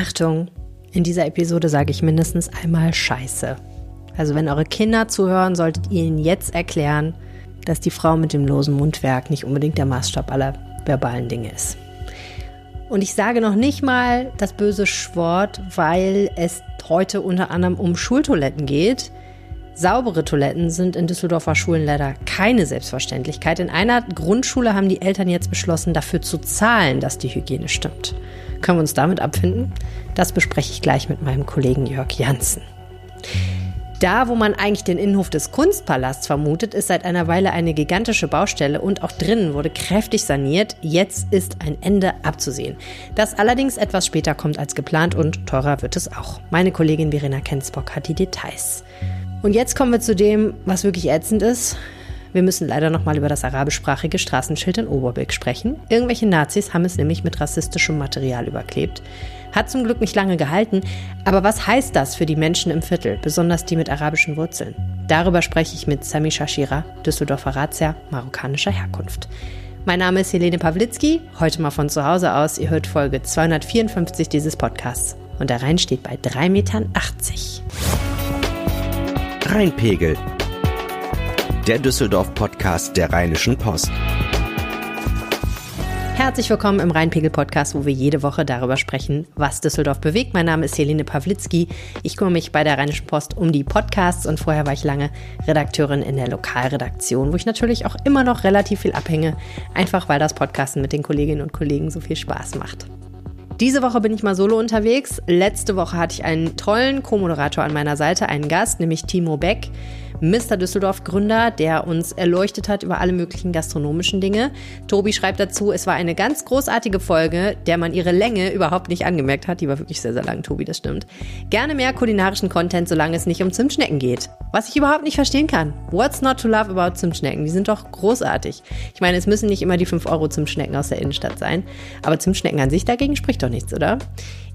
Achtung, in dieser Episode sage ich mindestens einmal Scheiße. Also wenn eure Kinder zuhören, solltet ihr ihnen jetzt erklären, dass die Frau mit dem losen Mundwerk nicht unbedingt der Maßstab aller verbalen Dinge ist. Und ich sage noch nicht mal das böse Schwort, weil es heute unter anderem um Schultoiletten geht. Saubere Toiletten sind in Düsseldorfer Schulen leider keine Selbstverständlichkeit. In einer Grundschule haben die Eltern jetzt beschlossen, dafür zu zahlen, dass die Hygiene stimmt. Können wir uns damit abfinden? Das bespreche ich gleich mit meinem Kollegen Jörg Janssen. Da, wo man eigentlich den Innenhof des Kunstpalasts vermutet, ist seit einer Weile eine gigantische Baustelle und auch drinnen wurde kräftig saniert. Jetzt ist ein Ende abzusehen. Das allerdings etwas später kommt als geplant und teurer wird es auch. Meine Kollegin Verena Kensbock hat die Details. Und jetzt kommen wir zu dem, was wirklich ätzend ist. Wir müssen leider nochmal über das arabischsprachige Straßenschild in Oberbilk sprechen. Irgendwelche Nazis haben es nämlich mit rassistischem Material überklebt. Hat zum Glück nicht lange gehalten, aber was heißt das für die Menschen im Viertel, besonders die mit arabischen Wurzeln? Darüber spreche ich mit Sami Shashira, Düsseldorfer Razzia marokkanischer Herkunft. Mein Name ist Helene Pawlitzki, heute mal von zu Hause aus. Ihr hört Folge 254 dieses Podcasts. Und der Rhein steht bei 3,80 Metern. Rheinpegel, der Düsseldorf-Podcast der Rheinischen Post. Herzlich willkommen im Rheinpegel-Podcast, wo wir jede Woche darüber sprechen, was Düsseldorf bewegt. Mein Name ist Helene Pawlitzki. Ich kümmere mich bei der Rheinischen Post um die Podcasts und vorher war ich lange Redakteurin in der Lokalredaktion, wo ich natürlich auch immer noch relativ viel abhänge, einfach weil das Podcasten mit den Kolleginnen und Kollegen so viel Spaß macht. Diese Woche bin ich mal solo unterwegs. Letzte Woche hatte ich einen tollen Co-Moderator an meiner Seite, einen Gast, nämlich Timo Beck. Mr. Düsseldorf Gründer, der uns erleuchtet hat über alle möglichen gastronomischen Dinge. Tobi schreibt dazu, es war eine ganz großartige Folge, der man ihre Länge überhaupt nicht angemerkt hat. Die war wirklich sehr, sehr lang, Tobi, das stimmt. Gerne mehr kulinarischen Content, solange es nicht um Zimtschnecken geht. Was ich überhaupt nicht verstehen kann. What's not to love about Zimtschnecken? Die sind doch großartig. Ich meine, es müssen nicht immer die 5 Euro Zimtschnecken aus der Innenstadt sein. Aber Zimtschnecken an sich dagegen spricht doch nichts, oder?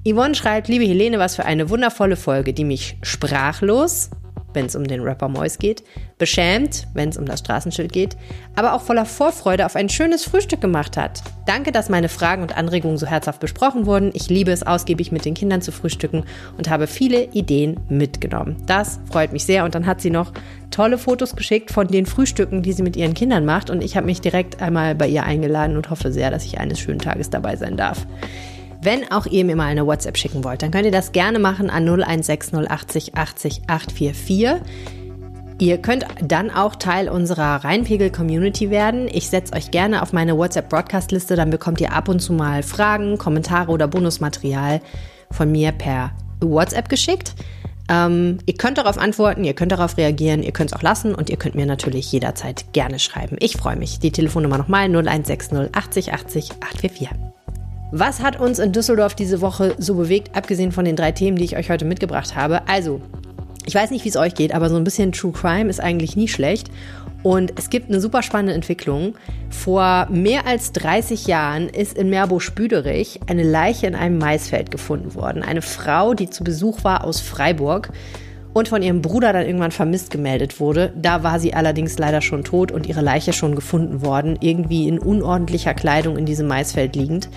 Yvonne schreibt, liebe Helene, was für eine wundervolle Folge, die mich sprachlos wenn es um den Rapper Mois geht, beschämt, wenn es um das Straßenschild geht, aber auch voller Vorfreude auf ein schönes Frühstück gemacht hat. Danke, dass meine Fragen und Anregungen so herzhaft besprochen wurden. Ich liebe es, ausgiebig mit den Kindern zu frühstücken und habe viele Ideen mitgenommen. Das freut mich sehr. Und dann hat sie noch tolle Fotos geschickt von den Frühstücken, die sie mit ihren Kindern macht. Und ich habe mich direkt einmal bei ihr eingeladen und hoffe sehr, dass ich eines schönen Tages dabei sein darf. Wenn auch ihr mir mal eine WhatsApp schicken wollt, dann könnt ihr das gerne machen an 016080 80 844. Ihr könnt dann auch Teil unserer Rheinpegel-Community werden. Ich setze euch gerne auf meine WhatsApp-Broadcast-Liste, dann bekommt ihr ab und zu mal Fragen, Kommentare oder Bonusmaterial von mir per WhatsApp geschickt. Ähm, ihr könnt darauf antworten, ihr könnt darauf reagieren, ihr könnt es auch lassen und ihr könnt mir natürlich jederzeit gerne schreiben. Ich freue mich. Die Telefonnummer nochmal 0160 80 80 844. Was hat uns in Düsseldorf diese Woche so bewegt, abgesehen von den drei Themen, die ich euch heute mitgebracht habe? Also, ich weiß nicht, wie es euch geht, aber so ein bisschen True Crime ist eigentlich nie schlecht. Und es gibt eine super spannende Entwicklung. Vor mehr als 30 Jahren ist in Meerbusch-Büderich eine Leiche in einem Maisfeld gefunden worden. Eine Frau, die zu Besuch war aus Freiburg und von ihrem Bruder dann irgendwann vermisst gemeldet wurde. Da war sie allerdings leider schon tot und ihre Leiche schon gefunden worden, irgendwie in unordentlicher Kleidung in diesem Maisfeld liegend.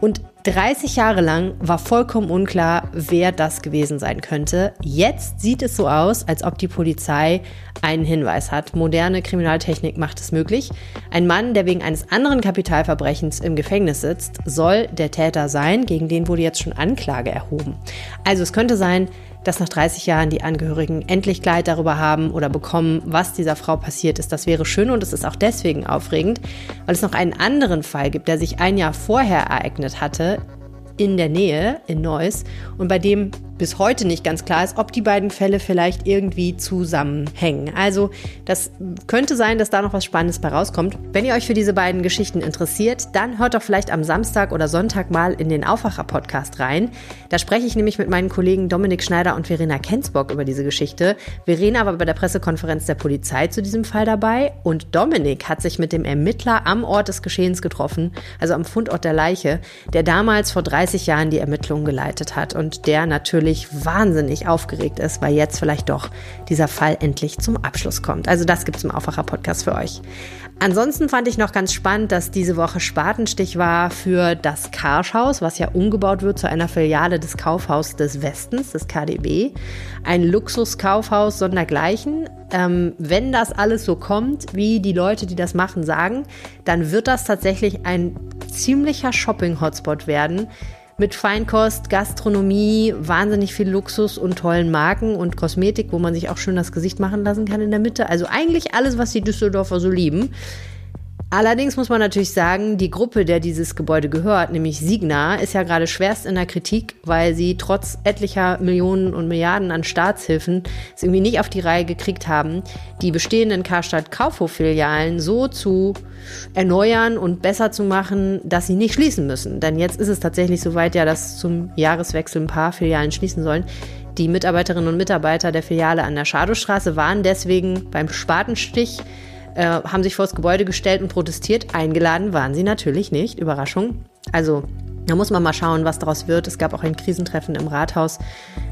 Und 30 Jahre lang war vollkommen unklar, wer das gewesen sein könnte. Jetzt sieht es so aus, als ob die Polizei einen Hinweis hat. Moderne Kriminaltechnik macht es möglich. Ein Mann, der wegen eines anderen Kapitalverbrechens im Gefängnis sitzt, soll der Täter sein. Gegen den wurde jetzt schon Anklage erhoben. Also es könnte sein, dass nach 30 Jahren die Angehörigen endlich Klarheit darüber haben oder bekommen, was dieser Frau passiert ist. Das wäre schön und es ist auch deswegen aufregend, weil es noch einen anderen Fall gibt, der sich ein Jahr vorher ereignet hatte, in der Nähe, in Neuss, und bei dem bis heute nicht ganz klar ist, ob die beiden Fälle vielleicht irgendwie zusammenhängen. Also das könnte sein, dass da noch was Spannendes bei rauskommt. Wenn ihr euch für diese beiden Geschichten interessiert, dann hört doch vielleicht am Samstag oder Sonntag mal in den Aufwacher-Podcast rein. Da spreche ich nämlich mit meinen Kollegen Dominik Schneider und Verena Kensbock über diese Geschichte. Verena war bei der Pressekonferenz der Polizei zu diesem Fall dabei und Dominik hat sich mit dem Ermittler am Ort des Geschehens getroffen, also am Fundort der Leiche, der damals vor 30 Jahren die Ermittlungen geleitet hat und der natürlich natürlich wahnsinnig aufgeregt ist, weil jetzt vielleicht doch dieser Fall endlich zum Abschluss kommt. Also das gibt es im Aufwacher-Podcast für euch. Ansonsten fand ich noch ganz spannend, dass diese Woche Spatenstich war für das Karschhaus, was ja umgebaut wird zu einer Filiale des Kaufhaus des Westens, des KDB. Ein Luxuskaufhaus sondergleichen. Ähm, wenn das alles so kommt, wie die Leute, die das machen, sagen, dann wird das tatsächlich ein ziemlicher Shopping-Hotspot werden mit Feinkost, Gastronomie, wahnsinnig viel Luxus und tollen Marken und Kosmetik, wo man sich auch schön das Gesicht machen lassen kann in der Mitte. Also eigentlich alles, was die Düsseldorfer so lieben. Allerdings muss man natürlich sagen, die Gruppe, der dieses Gebäude gehört, nämlich Signa, ist ja gerade schwerst in der Kritik, weil sie trotz etlicher Millionen und Milliarden an Staatshilfen es irgendwie nicht auf die Reihe gekriegt haben, die bestehenden Karstadt Kaufhof-Filialen so zu erneuern und besser zu machen, dass sie nicht schließen müssen. Denn jetzt ist es tatsächlich soweit ja, dass zum Jahreswechsel ein paar Filialen schließen sollen. Die Mitarbeiterinnen und Mitarbeiter der Filiale an der Schadowstraße waren deswegen beim Spatenstich äh, haben sich vor das Gebäude gestellt und protestiert. Eingeladen waren sie natürlich nicht. Überraschung. Also da muss man mal schauen, was daraus wird. Es gab auch ein Krisentreffen im Rathaus.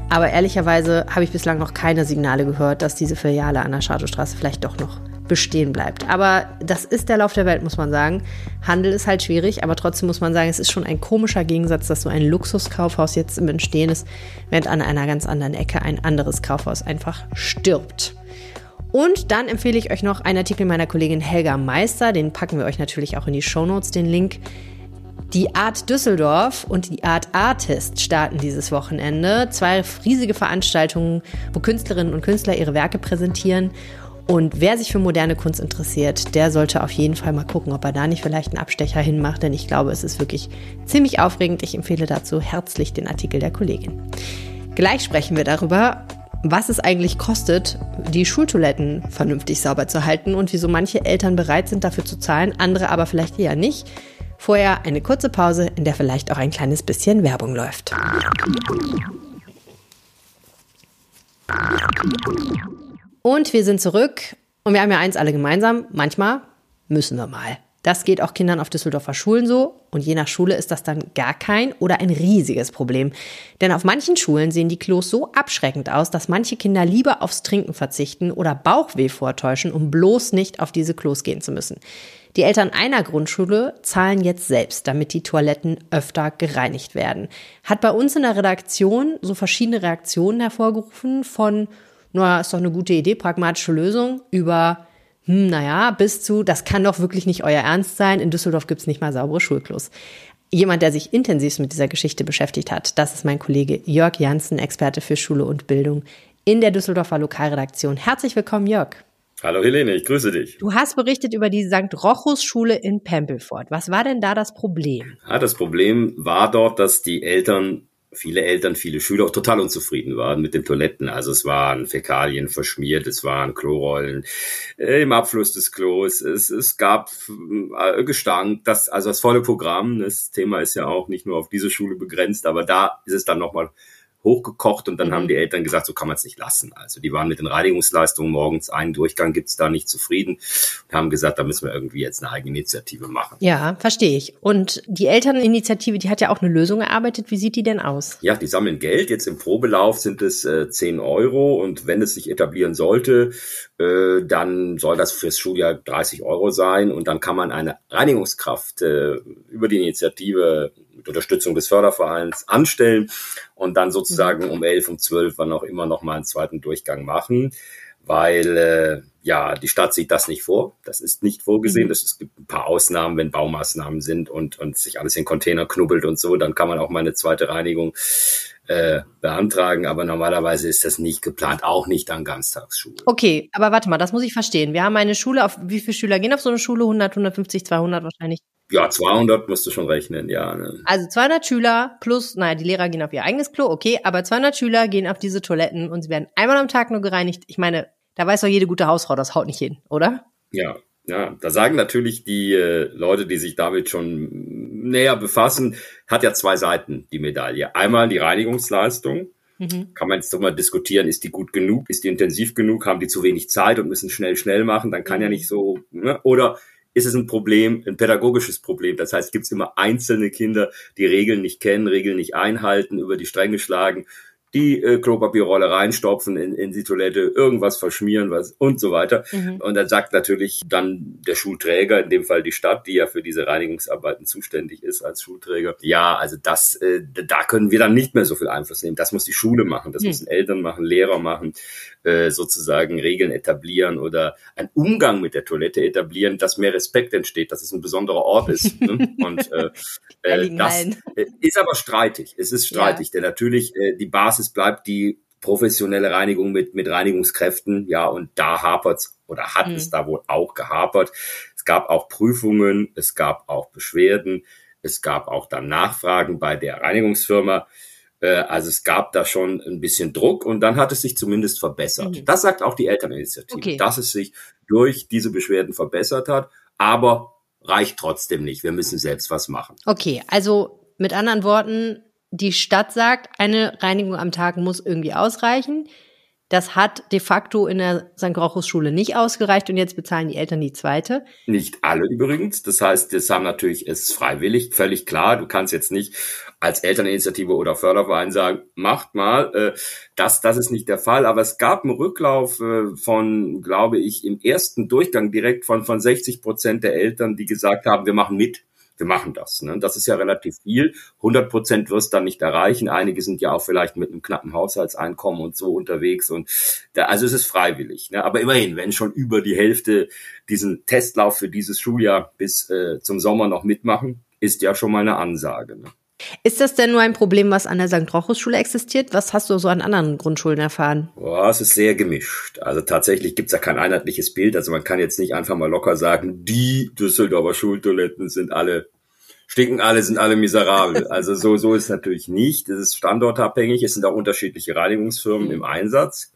Aber ehrlicherweise habe ich bislang noch keine Signale gehört, dass diese Filiale an der Schadowstraße vielleicht doch noch bestehen bleibt. Aber das ist der Lauf der Welt, muss man sagen. Handel ist halt schwierig, aber trotzdem muss man sagen, es ist schon ein komischer Gegensatz, dass so ein Luxuskaufhaus jetzt im Entstehen ist, während an einer ganz anderen Ecke ein anderes Kaufhaus einfach stirbt. Und dann empfehle ich euch noch einen Artikel meiner Kollegin Helga Meister, den packen wir euch natürlich auch in die Show Notes, den Link. Die Art Düsseldorf und die Art Artist starten dieses Wochenende. Zwei riesige Veranstaltungen, wo Künstlerinnen und Künstler ihre Werke präsentieren. Und wer sich für moderne Kunst interessiert, der sollte auf jeden Fall mal gucken, ob er da nicht vielleicht einen Abstecher hinmacht, denn ich glaube, es ist wirklich ziemlich aufregend. Ich empfehle dazu herzlich den Artikel der Kollegin. Gleich sprechen wir darüber, was es eigentlich kostet, die Schultoiletten vernünftig sauber zu halten und wieso manche Eltern bereit sind, dafür zu zahlen, andere aber vielleicht eher nicht. Vorher eine kurze Pause, in der vielleicht auch ein kleines bisschen Werbung läuft. Und wir sind zurück und wir haben ja eins alle gemeinsam, manchmal müssen wir mal. Das geht auch Kindern auf Düsseldorfer Schulen so und je nach Schule ist das dann gar kein oder ein riesiges Problem. Denn auf manchen Schulen sehen die Klos so abschreckend aus, dass manche Kinder lieber aufs Trinken verzichten oder Bauchweh vortäuschen, um bloß nicht auf diese Klos gehen zu müssen. Die Eltern einer Grundschule zahlen jetzt selbst, damit die Toiletten öfter gereinigt werden. Hat bei uns in der Redaktion so verschiedene Reaktionen hervorgerufen von, na, ist doch eine gute Idee, pragmatische Lösung, über hm, naja, bis zu, das kann doch wirklich nicht euer Ernst sein, in Düsseldorf gibt's nicht mal saubere Schulklos. Jemand, der sich intensiv mit dieser Geschichte beschäftigt hat, das ist mein Kollege Jörg Janssen, Experte für Schule und Bildung in der Düsseldorfer Lokalredaktion. Herzlich willkommen, Jörg. Hallo Helene, ich grüße dich. Du hast berichtet über die St. Rochus Schule in Pempelfort. Was war denn da das Problem? Ja, das Problem war dort, dass die Eltern viele Eltern, viele Schüler auch total unzufrieden waren mit den Toiletten. Also es waren Fäkalien verschmiert, es waren Klorollen äh, im Abfluss des Klos, es, es gab äh, Gestank, das, also das volle Programm. Das Thema ist ja auch nicht nur auf diese Schule begrenzt, aber da ist es dann nochmal hochgekocht und dann haben die Eltern gesagt, so kann man es nicht lassen. Also die waren mit den Reinigungsleistungen morgens einen Durchgang gibt's da nicht zufrieden und haben gesagt, da müssen wir irgendwie jetzt eine eigene Initiative machen. Ja, verstehe ich. Und die Elterninitiative, die hat ja auch eine Lösung erarbeitet. Wie sieht die denn aus? Ja, die sammeln Geld. Jetzt im Probelauf sind es äh, 10 Euro und wenn es sich etablieren sollte, äh, dann soll das fürs Schuljahr 30 Euro sein und dann kann man eine Reinigungskraft äh, über die Initiative mit Unterstützung des Fördervereins anstellen und dann sozusagen mhm. um elf, um zwölf, wann auch immer noch mal einen zweiten Durchgang machen, weil äh, ja die Stadt sieht das nicht vor. Das ist nicht vorgesehen. Mhm. Das, es gibt ein paar Ausnahmen, wenn Baumaßnahmen sind und und sich alles in Container knubbelt und so, dann kann man auch mal eine zweite Reinigung äh, beantragen, aber normalerweise ist das nicht geplant, auch nicht an Ganztagsschule. Okay, aber warte mal, das muss ich verstehen. Wir haben eine Schule, auf wie viele Schüler gehen auf so eine Schule? 100, 150, 200 wahrscheinlich? Ja, 200 musst du schon rechnen, ja. Ne? Also 200 Schüler plus, naja, die Lehrer gehen auf ihr eigenes Klo, okay, aber 200 Schüler gehen auf diese Toiletten und sie werden einmal am Tag nur gereinigt. Ich meine, da weiß doch jede gute Hausfrau, das haut nicht hin, oder? Ja, ja, da sagen natürlich die äh, Leute, die sich damit schon näher befassen, hat ja zwei Seiten die Medaille. Einmal die Reinigungsleistung. Mhm. Kann man jetzt doch mal diskutieren, ist die gut genug, ist die intensiv genug, haben die zu wenig Zeit und müssen schnell, schnell machen, dann kann ja nicht so, ne? oder ist es ein Problem, ein pädagogisches Problem. Das heißt, gibt es immer einzelne Kinder, die Regeln nicht kennen, Regeln nicht einhalten, über die Stränge schlagen die äh, Klopapierrolle reinstopfen in, in die Toilette, irgendwas verschmieren was und so weiter. Mhm. Und dann sagt natürlich dann der Schulträger, in dem Fall die Stadt, die ja für diese Reinigungsarbeiten zuständig ist als Schulträger, ja, also das, äh, da können wir dann nicht mehr so viel Einfluss nehmen. Das muss die Schule machen, das mhm. müssen Eltern machen, Lehrer machen, äh, sozusagen Regeln etablieren oder einen Umgang mit der Toilette etablieren, dass mehr Respekt entsteht, dass es ein besonderer Ort ist. ne? Und äh, äh, das äh, ist aber streitig. Es ist streitig, ja. denn natürlich äh, die Basis bleibt die professionelle Reinigung mit, mit Reinigungskräften, ja, und da hapert's oder hat mhm. es da wohl auch gehapert. Es gab auch Prüfungen, es gab auch Beschwerden, es gab auch dann Nachfragen bei der Reinigungsfirma. Äh, also es gab da schon ein bisschen Druck und dann hat es sich zumindest verbessert. Mhm. Das sagt auch die Elterninitiative, okay. dass es sich durch diese Beschwerden verbessert hat, aber reicht trotzdem nicht. Wir müssen selbst was machen. Okay, also mit anderen Worten, die Stadt sagt, eine Reinigung am Tag muss irgendwie ausreichen. Das hat de facto in der St. Grauchus Schule nicht ausgereicht und jetzt bezahlen die Eltern die zweite. Nicht alle übrigens. Das heißt, das haben natürlich, es freiwillig, völlig klar. Du kannst jetzt nicht als Elterninitiative oder Förderverein sagen, macht mal. Äh, das, das ist nicht der Fall. Aber es gab einen Rücklauf äh, von, glaube ich, im ersten Durchgang direkt von, von 60 Prozent der Eltern, die gesagt haben, wir machen mit wir machen das. Ne? Das ist ja relativ viel. 100 Prozent wirst dann nicht erreichen. Einige sind ja auch vielleicht mit einem knappen Haushaltseinkommen und so unterwegs. Und da, also es ist freiwillig. Ne? Aber immerhin, wenn schon über die Hälfte diesen Testlauf für dieses Schuljahr bis äh, zum Sommer noch mitmachen, ist ja schon mal eine Ansage. Ne? Ist das denn nur ein Problem, was an der St. Rochus-Schule existiert? Was hast du so an anderen Grundschulen erfahren? Boah, es ist sehr gemischt. Also tatsächlich gibt's ja kein einheitliches Bild. Also man kann jetzt nicht einfach mal locker sagen, die Düsseldorfer Schultoiletten sind alle stinken alle, sind alle miserabel. Also so, so ist natürlich nicht. Es ist standortabhängig. Es sind auch unterschiedliche Reinigungsfirmen im Einsatz.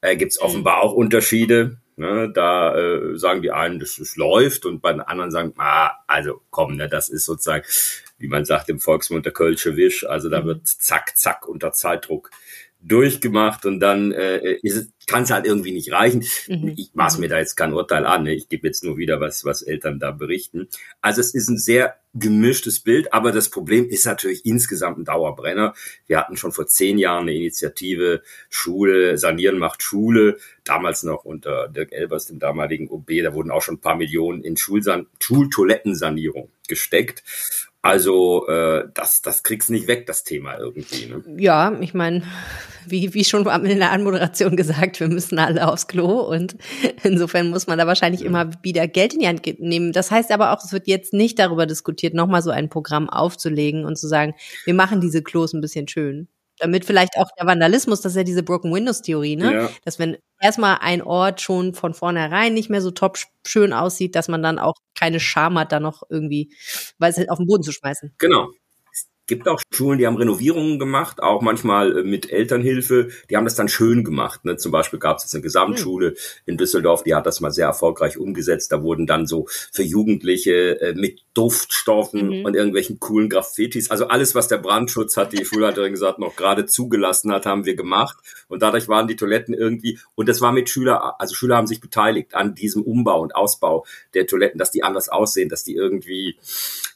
Äh, Gibt es offenbar auch Unterschiede. Ne, da äh, sagen die einen, dass es läuft und bei den anderen sagen, ah, also komm, ne, das ist sozusagen, wie man sagt im Volksmund, der Kölsche Wisch. Also da mhm. wird zack, zack unter Zeitdruck durchgemacht und dann äh, kann es halt irgendwie nicht reichen. Mhm. Ich maß mir da jetzt kein Urteil an. Ne? Ich gebe jetzt nur wieder was, was Eltern da berichten. Also es ist ein sehr gemischtes Bild, aber das Problem ist natürlich insgesamt ein Dauerbrenner. Wir hatten schon vor zehn Jahren eine Initiative Schule, Sanieren macht Schule, damals noch unter Dirk Elbers, dem damaligen OB, da wurden auch schon ein paar Millionen in Schulsan Schultoilettensanierung gesteckt. Also äh, das, das kriegst nicht weg, das Thema irgendwie. Ne? Ja, ich meine, wie, wie schon in der Anmoderation gesagt, wir müssen alle aufs Klo und insofern muss man da wahrscheinlich ja. immer wieder Geld in die Hand nehmen. Das heißt aber auch, es wird jetzt nicht darüber diskutiert, nochmal so ein Programm aufzulegen und zu sagen, wir machen diese Klos ein bisschen schön damit vielleicht auch der Vandalismus, das ist ja diese Broken Windows Theorie, ne? Ja. Dass wenn erstmal ein Ort schon von vornherein nicht mehr so top schön aussieht, dass man dann auch keine Scham hat, da noch irgendwie, weil es auf den Boden zu schmeißen. Genau gibt auch Schulen, die haben Renovierungen gemacht, auch manchmal äh, mit Elternhilfe. Die haben das dann schön gemacht. Ne? Zum Beispiel gab es jetzt eine Gesamtschule in Düsseldorf, die hat das mal sehr erfolgreich umgesetzt. Da wurden dann so für Jugendliche äh, mit Duftstoffen mhm. und irgendwelchen coolen Graffitis, also alles, was der Brandschutz hat, die Schulleiterin gesagt, noch gerade zugelassen hat, haben wir gemacht. Und dadurch waren die Toiletten irgendwie, und das war mit Schüler, also Schüler haben sich beteiligt an diesem Umbau und Ausbau der Toiletten, dass die anders aussehen, dass die irgendwie,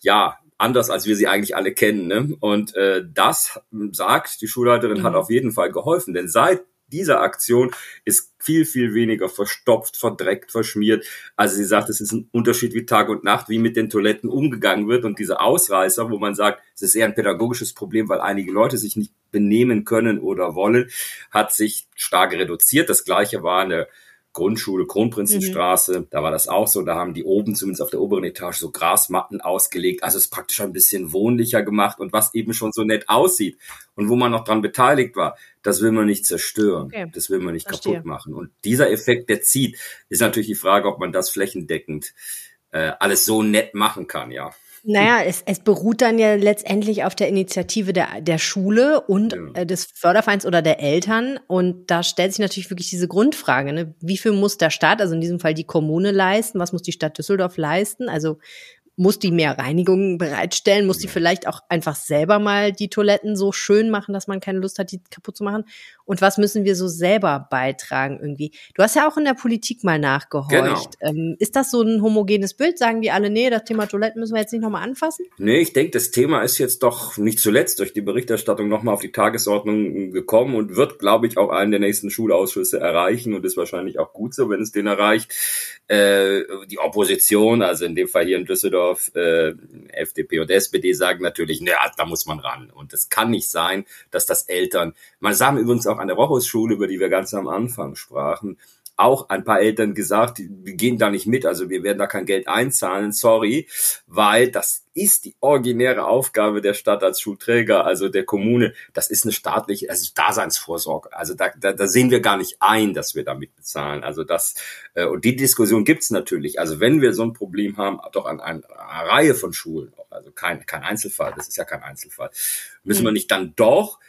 ja, anders, als wir sie eigentlich alle kennen. Ne? Und äh, das sagt, die Schulleiterin mhm. hat auf jeden Fall geholfen, denn seit dieser Aktion ist viel, viel weniger verstopft, verdreckt, verschmiert. Also sie sagt, es ist ein Unterschied wie Tag und Nacht, wie mit den Toiletten umgegangen wird. Und diese Ausreißer, wo man sagt, es ist eher ein pädagogisches Problem, weil einige Leute sich nicht benehmen können oder wollen, hat sich stark reduziert. Das gleiche war eine Grundschule, Kronprinzenstraße, mhm. da war das auch so. Da haben die oben, zumindest auf der oberen Etage, so Grasmatten ausgelegt. Also es ist praktisch ein bisschen wohnlicher gemacht und was eben schon so nett aussieht und wo man noch dran beteiligt war, das will man nicht zerstören. Okay. Das will man nicht Verstehe. kaputt machen. Und dieser Effekt, der zieht, ist natürlich die Frage, ob man das flächendeckend äh, alles so nett machen kann, ja. Naja, es, es beruht dann ja letztendlich auf der Initiative der, der Schule und ja. äh, des Fördervereins oder der Eltern. Und da stellt sich natürlich wirklich diese Grundfrage, ne? wie viel muss der Staat, also in diesem Fall die Kommune leisten, was muss die Stadt Düsseldorf leisten? Also muss die mehr Reinigungen bereitstellen? Muss die vielleicht auch einfach selber mal die Toiletten so schön machen, dass man keine Lust hat, die kaputt zu machen? Und was müssen wir so selber beitragen irgendwie? Du hast ja auch in der Politik mal nachgehorcht. Genau. Ähm, ist das so ein homogenes Bild? Sagen die alle, nee, das Thema Toiletten müssen wir jetzt nicht nochmal anfassen? Nee, ich denke, das Thema ist jetzt doch nicht zuletzt durch die Berichterstattung nochmal auf die Tagesordnung gekommen und wird, glaube ich, auch einen der nächsten Schulausschüsse erreichen und ist wahrscheinlich auch gut so, wenn es den erreicht. Äh, die Opposition, also in dem Fall hier in Düsseldorf, äh, FDP und SPD sagen natürlich, naja, da muss man ran. Und es kann nicht sein, dass das Eltern, man sagen übrigens auch an der Rochus-Schule, über die wir ganz am Anfang sprachen, auch ein paar Eltern gesagt, wir gehen da nicht mit, also wir werden da kein Geld einzahlen, sorry, weil das ist die originäre Aufgabe der Stadt als Schulträger, also der Kommune. Das ist eine staatliche, also Daseinsvorsorge. Also da, da, da sehen wir gar nicht ein, dass wir damit bezahlen. Also das äh, und die Diskussion gibt's natürlich. Also wenn wir so ein Problem haben, doch an, an einer Reihe von Schulen, also kein, kein Einzelfall, das ist ja kein Einzelfall, müssen wir nicht dann doch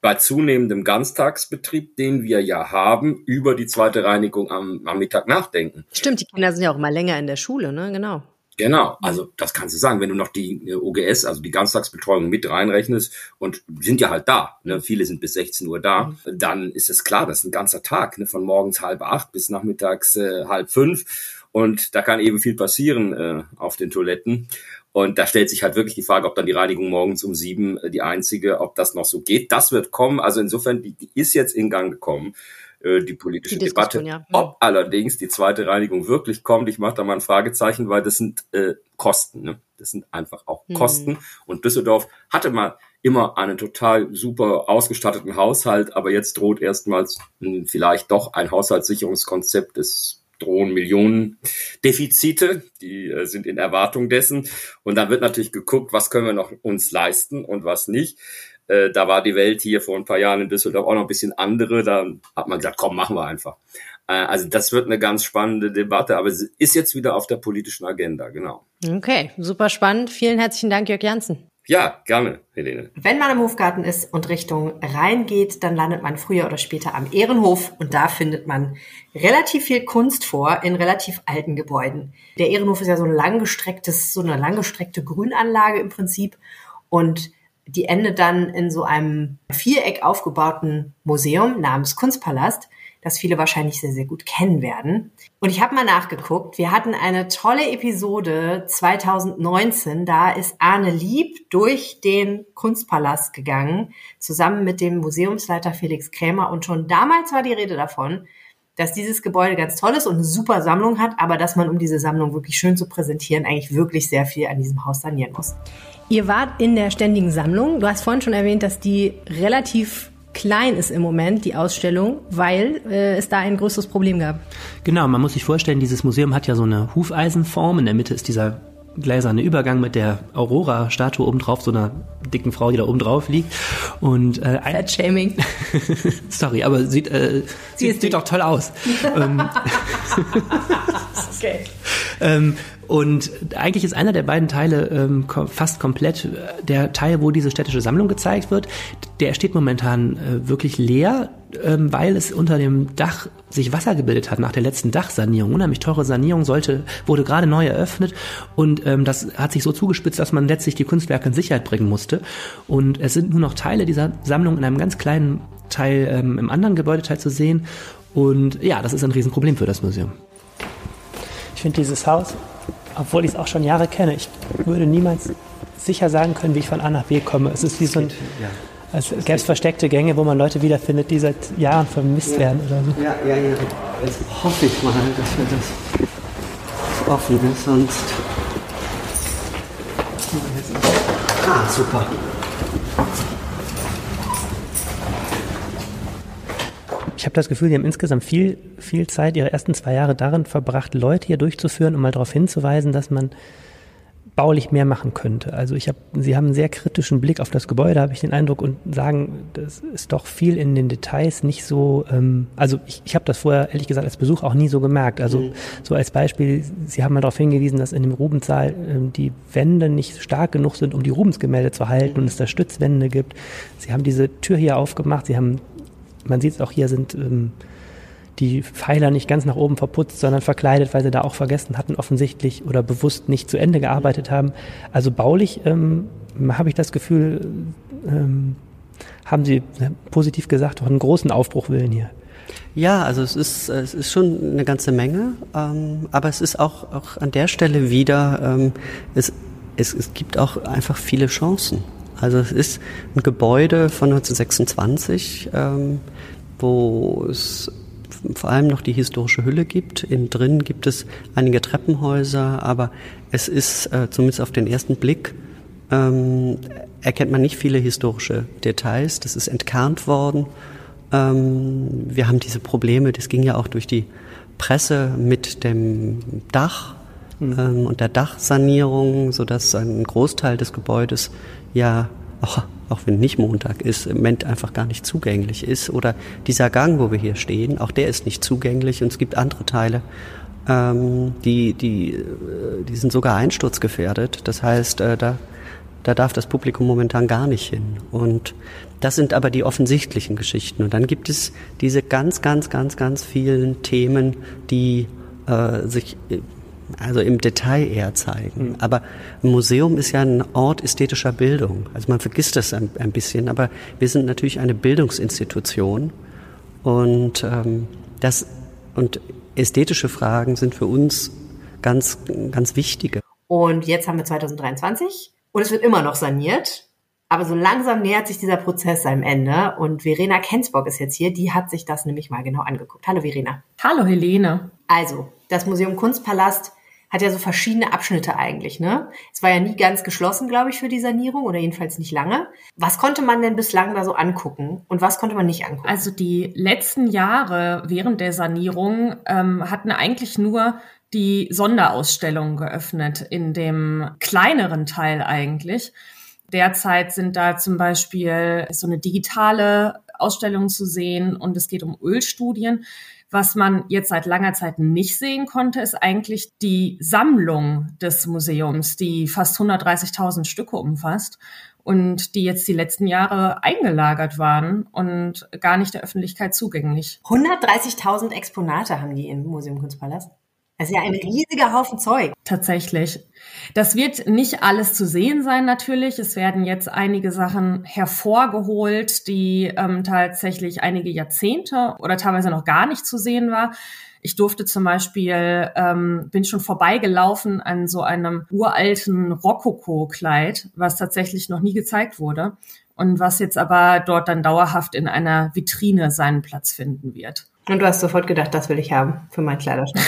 bei zunehmendem Ganztagsbetrieb, den wir ja haben, über die zweite Reinigung am, am Mittag nachdenken. Stimmt, die Kinder sind ja auch mal länger in der Schule, ne? Genau. Genau, also das kannst du sagen, wenn du noch die äh, OGS, also die Ganztagsbetreuung mit reinrechnest und sind ja halt da, ne? viele sind bis 16 Uhr da, mhm. dann ist es klar, das ist ein ganzer Tag, ne? von morgens halb acht bis nachmittags äh, halb fünf und da kann eben viel passieren äh, auf den Toiletten. Und da stellt sich halt wirklich die Frage, ob dann die Reinigung morgens um sieben äh, die einzige, ob das noch so geht. Das wird kommen. Also insofern, die, die ist jetzt in Gang gekommen, äh, die politische die Debatte. Ja. Ob allerdings die zweite Reinigung wirklich kommt, ich mache da mal ein Fragezeichen, weil das sind äh, Kosten. Ne? Das sind einfach auch hm. Kosten. Und Düsseldorf hatte mal immer einen total super ausgestatteten Haushalt, aber jetzt droht erstmals hm, vielleicht doch ein Haushaltssicherungskonzept des drohen Millionen Defizite, die äh, sind in Erwartung dessen. Und dann wird natürlich geguckt, was können wir noch uns leisten und was nicht. Äh, da war die Welt hier vor ein paar Jahren in Düsseldorf auch noch ein bisschen andere. Da hat man gesagt, komm, machen wir einfach. Äh, also das wird eine ganz spannende Debatte, aber es ist jetzt wieder auf der politischen Agenda, genau. Okay, super spannend. Vielen herzlichen Dank, Jörg Janssen. Ja, gerne, Helene. Wenn man im Hofgarten ist und Richtung Rhein geht, dann landet man früher oder später am Ehrenhof und da findet man relativ viel Kunst vor in relativ alten Gebäuden. Der Ehrenhof ist ja so ein langgestrecktes, so eine langgestreckte Grünanlage im Prinzip und die endet dann in so einem Viereck aufgebauten Museum namens Kunstpalast das viele wahrscheinlich sehr, sehr gut kennen werden. Und ich habe mal nachgeguckt. Wir hatten eine tolle Episode 2019. Da ist Arne Lieb durch den Kunstpalast gegangen, zusammen mit dem Museumsleiter Felix Krämer. Und schon damals war die Rede davon, dass dieses Gebäude ganz toll ist und eine super Sammlung hat, aber dass man, um diese Sammlung wirklich schön zu präsentieren, eigentlich wirklich sehr viel an diesem Haus sanieren muss. Ihr wart in der ständigen Sammlung. Du hast vorhin schon erwähnt, dass die relativ klein ist im Moment, die Ausstellung, weil äh, es da ein größeres Problem gab. Genau, man muss sich vorstellen, dieses Museum hat ja so eine Hufeisenform. In der Mitte ist dieser gläserne Übergang mit der Aurora-Statue oben drauf, so einer dicken Frau, die da oben drauf liegt. Und äh, Fat-Shaming. Sorry, aber sieht, äh, sieht, sieht doch toll aus. ähm, okay. ähm, und eigentlich ist einer der beiden Teile ähm, fast komplett äh, der Teil, wo diese städtische Sammlung gezeigt wird. Der steht momentan äh, wirklich leer, ähm, weil es unter dem Dach sich Wasser gebildet hat nach der letzten Dachsanierung. Unheimlich teure Sanierung sollte, wurde gerade neu eröffnet und ähm, das hat sich so zugespitzt, dass man letztlich die Kunstwerke in Sicherheit bringen musste. Und es sind nur noch Teile dieser Sammlung in einem ganz kleinen Teil ähm, im anderen Gebäudeteil zu sehen. Und ja, das ist ein Riesenproblem für das Museum. Ich finde dieses Haus obwohl ich es auch schon Jahre kenne, ich würde niemals sicher sagen können, wie ich von A nach B komme. Es ist wie so ein, es gäbe es versteckte Gänge, wo man Leute wiederfindet, die seit Jahren vermisst ja. werden oder so. Ja, ja, ja. Jetzt hoffe ich mal, dass wir das offen ist, sonst. Ah, super. Ich habe das Gefühl, Sie haben insgesamt viel, viel Zeit, Ihre ersten zwei Jahre darin verbracht, Leute hier durchzuführen, um mal darauf hinzuweisen, dass man baulich mehr machen könnte. Also ich habe, Sie haben einen sehr kritischen Blick auf das Gebäude, habe ich den Eindruck, und sagen, das ist doch viel in den Details nicht so. Ähm, also ich, ich habe das vorher ehrlich gesagt als Besuch auch nie so gemerkt. Also mhm. so als Beispiel, Sie haben mal darauf hingewiesen, dass in dem Rubensaal ähm, die Wände nicht stark genug sind, um die Rubensgemälde zu halten mhm. und es da Stützwände gibt. Sie haben diese Tür hier aufgemacht, Sie haben man sieht es auch hier, sind ähm, die Pfeiler nicht ganz nach oben verputzt, sondern verkleidet, weil sie da auch vergessen hatten, offensichtlich oder bewusst nicht zu Ende gearbeitet haben. Also baulich ähm, habe ich das Gefühl, ähm, haben Sie positiv gesagt, auch einen großen Aufbruchwillen hier. Ja, also es ist, es ist schon eine ganze Menge, ähm, aber es ist auch, auch an der Stelle wieder, ähm, es, es, es gibt auch einfach viele Chancen. Also es ist ein Gebäude von 1926, ähm, wo es vor allem noch die historische Hülle gibt. Innen drin gibt es einige Treppenhäuser, aber es ist äh, zumindest auf den ersten Blick ähm, erkennt man nicht viele historische Details. Das ist entkernt worden. Ähm, wir haben diese Probleme, das ging ja auch durch die Presse mit dem Dach mhm. ähm, und der Dachsanierung, sodass ein Großteil des Gebäudes ja auch, auch wenn nicht Montag ist, im Moment einfach gar nicht zugänglich ist. Oder dieser Gang, wo wir hier stehen, auch der ist nicht zugänglich und es gibt andere Teile, ähm, die, die, äh, die sind sogar einsturzgefährdet. Das heißt, äh, da da darf das Publikum momentan gar nicht hin. Und das sind aber die offensichtlichen Geschichten. Und dann gibt es diese ganz, ganz, ganz, ganz vielen Themen, die äh, sich also im Detail eher zeigen. Mhm. Aber ein Museum ist ja ein Ort ästhetischer Bildung. Also man vergisst das ein, ein bisschen, aber wir sind natürlich eine Bildungsinstitution und ähm, das und ästhetische Fragen sind für uns ganz, ganz wichtige. Und jetzt haben wir 2023 und es wird immer noch saniert. Aber so langsam nähert sich dieser Prozess seinem Ende. Und Verena Kensbock ist jetzt hier. Die hat sich das nämlich mal genau angeguckt. Hallo Verena. Hallo Helene. Also, das Museum Kunstpalast hat ja so verschiedene Abschnitte eigentlich, ne? Es war ja nie ganz geschlossen, glaube ich, für die Sanierung oder jedenfalls nicht lange. Was konnte man denn bislang da so angucken und was konnte man nicht angucken? Also die letzten Jahre während der Sanierung ähm, hatten eigentlich nur die Sonderausstellung geöffnet in dem kleineren Teil eigentlich. Derzeit sind da zum Beispiel so eine digitale Ausstellung zu sehen und es geht um Ölstudien. Was man jetzt seit langer Zeit nicht sehen konnte, ist eigentlich die Sammlung des Museums, die fast 130.000 Stücke umfasst und die jetzt die letzten Jahre eingelagert waren und gar nicht der Öffentlichkeit zugänglich. 130.000 Exponate haben die im Museum Kunstpalast? Ist ja ein riesiger Haufen Zeug. Tatsächlich. Das wird nicht alles zu sehen sein natürlich. Es werden jetzt einige Sachen hervorgeholt, die ähm, tatsächlich einige Jahrzehnte oder teilweise noch gar nicht zu sehen war. Ich durfte zum Beispiel, ähm, bin schon vorbeigelaufen an so einem uralten Rokoko-Kleid, was tatsächlich noch nie gezeigt wurde und was jetzt aber dort dann dauerhaft in einer Vitrine seinen Platz finden wird. Und du hast sofort gedacht, das will ich haben für meinen Kleiderschrank.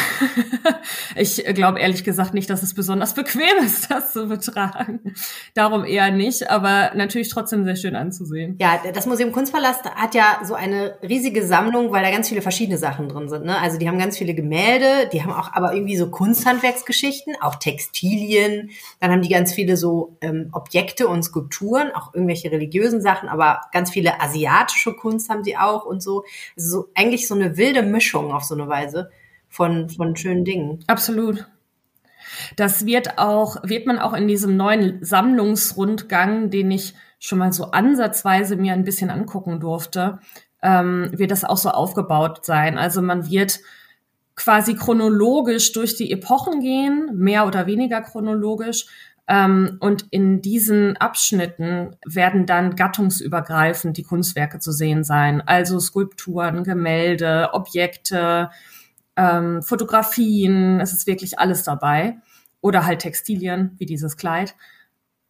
ich glaube ehrlich gesagt nicht, dass es besonders bequem ist, das zu betragen. Darum eher nicht, aber natürlich trotzdem sehr schön anzusehen. Ja, das Museum Kunstpalast hat ja so eine riesige Sammlung, weil da ganz viele verschiedene Sachen drin sind. Ne? Also die haben ganz viele Gemälde, die haben auch aber irgendwie so Kunsthandwerksgeschichten, auch Textilien. Dann haben die ganz viele so ähm, Objekte und Skulpturen, auch irgendwelche religiösen Sachen, aber ganz viele asiatische Kunst haben sie auch und so. Also so eigentlich so eine eine wilde Mischung auf so eine Weise von, von schönen Dingen. Absolut. Das wird auch, wird man auch in diesem neuen Sammlungsrundgang, den ich schon mal so ansatzweise mir ein bisschen angucken durfte, ähm, wird das auch so aufgebaut sein. Also man wird quasi chronologisch durch die Epochen gehen, mehr oder weniger chronologisch, und in diesen Abschnitten werden dann gattungsübergreifend die Kunstwerke zu sehen sein. Also Skulpturen, Gemälde, Objekte, ähm, Fotografien, es ist wirklich alles dabei. Oder halt Textilien, wie dieses Kleid.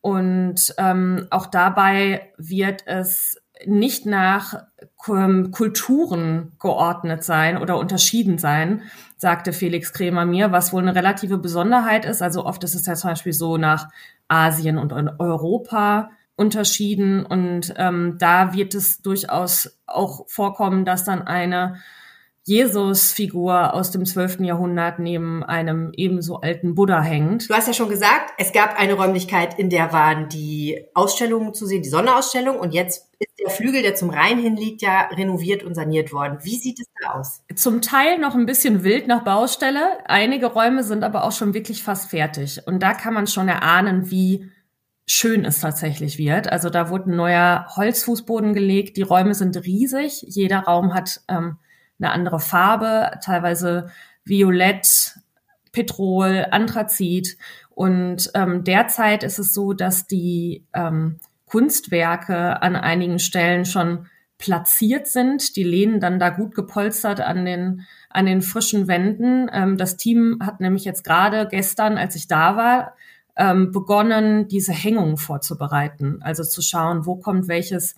Und ähm, auch dabei wird es nicht nach Kulturen geordnet sein oder unterschieden sein, sagte Felix Kremer mir, was wohl eine relative Besonderheit ist. Also oft ist es ja zum Beispiel so nach Asien und Europa unterschieden und ähm, da wird es durchaus auch vorkommen, dass dann eine Jesus-Figur aus dem 12. Jahrhundert neben einem ebenso alten Buddha hängt. Du hast ja schon gesagt, es gab eine Räumlichkeit, in der waren die Ausstellungen zu sehen, die Sonderausstellung und jetzt ist der Flügel, der zum Rhein hin liegt, ja renoviert und saniert worden. Wie sieht es da aus? Zum Teil noch ein bisschen wild nach Baustelle. Einige Räume sind aber auch schon wirklich fast fertig. Und da kann man schon erahnen, wie schön es tatsächlich wird. Also da wurde ein neuer Holzfußboden gelegt. Die Räume sind riesig. Jeder Raum hat ähm, eine andere Farbe, teilweise Violett, Petrol, Anthrazit. Und ähm, derzeit ist es so, dass die ähm, Kunstwerke an einigen Stellen schon platziert sind. Die lehnen dann da gut gepolstert an den, an den frischen Wänden. Ähm, das Team hat nämlich jetzt gerade gestern, als ich da war, ähm, begonnen, diese Hängung vorzubereiten. Also zu schauen, wo kommt welches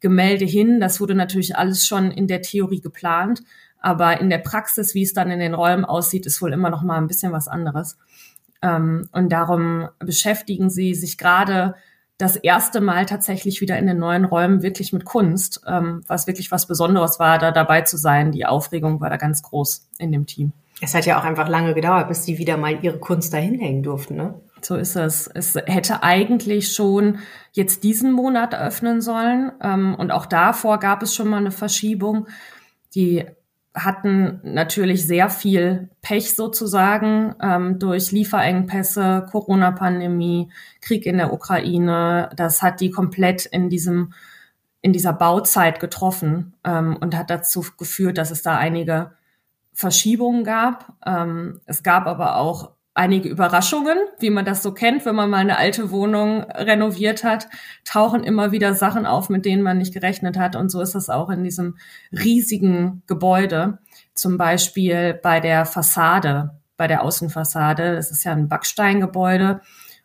Gemälde hin. Das wurde natürlich alles schon in der Theorie geplant. Aber in der Praxis, wie es dann in den Räumen aussieht, ist wohl immer noch mal ein bisschen was anderes. Ähm, und darum beschäftigen sie sich gerade das erste Mal tatsächlich wieder in den neuen Räumen wirklich mit Kunst, ähm, was wirklich was Besonderes war, da dabei zu sein. Die Aufregung war da ganz groß in dem Team. Es hat ja auch einfach lange gedauert, bis sie wieder mal ihre Kunst dahin hängen durften, ne? So ist es. Es hätte eigentlich schon jetzt diesen Monat eröffnen sollen. Ähm, und auch davor gab es schon mal eine Verschiebung. Die hatten natürlich sehr viel Pech sozusagen ähm, durch Lieferengpässe, Corona-Pandemie, Krieg in der Ukraine. Das hat die komplett in diesem in dieser Bauzeit getroffen ähm, und hat dazu geführt, dass es da einige Verschiebungen gab. Es gab aber auch einige Überraschungen, wie man das so kennt, wenn man mal eine alte Wohnung renoviert hat, tauchen immer wieder Sachen auf, mit denen man nicht gerechnet hat. Und so ist es auch in diesem riesigen Gebäude. Zum Beispiel bei der Fassade, bei der Außenfassade. Das ist ja ein Backsteingebäude.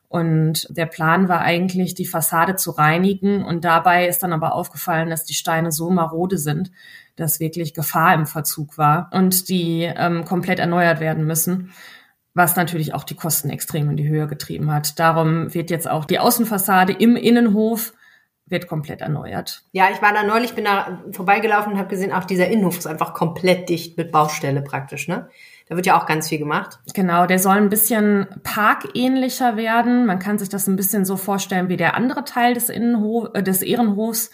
Und der Plan war eigentlich, die Fassade zu reinigen. Und dabei ist dann aber aufgefallen, dass die Steine so marode sind, dass wirklich Gefahr im Verzug war und die ähm, komplett erneuert werden müssen was natürlich auch die Kosten extrem in die Höhe getrieben hat. Darum wird jetzt auch die Außenfassade im Innenhof wird komplett erneuert. Ja, ich war da neulich, bin da vorbeigelaufen und habe gesehen, auch dieser Innenhof ist einfach komplett dicht mit Baustelle praktisch, ne? Da wird ja auch ganz viel gemacht. Genau, der soll ein bisschen parkähnlicher werden. Man kann sich das ein bisschen so vorstellen wie der andere Teil des Innenhof, äh, des Ehrenhofs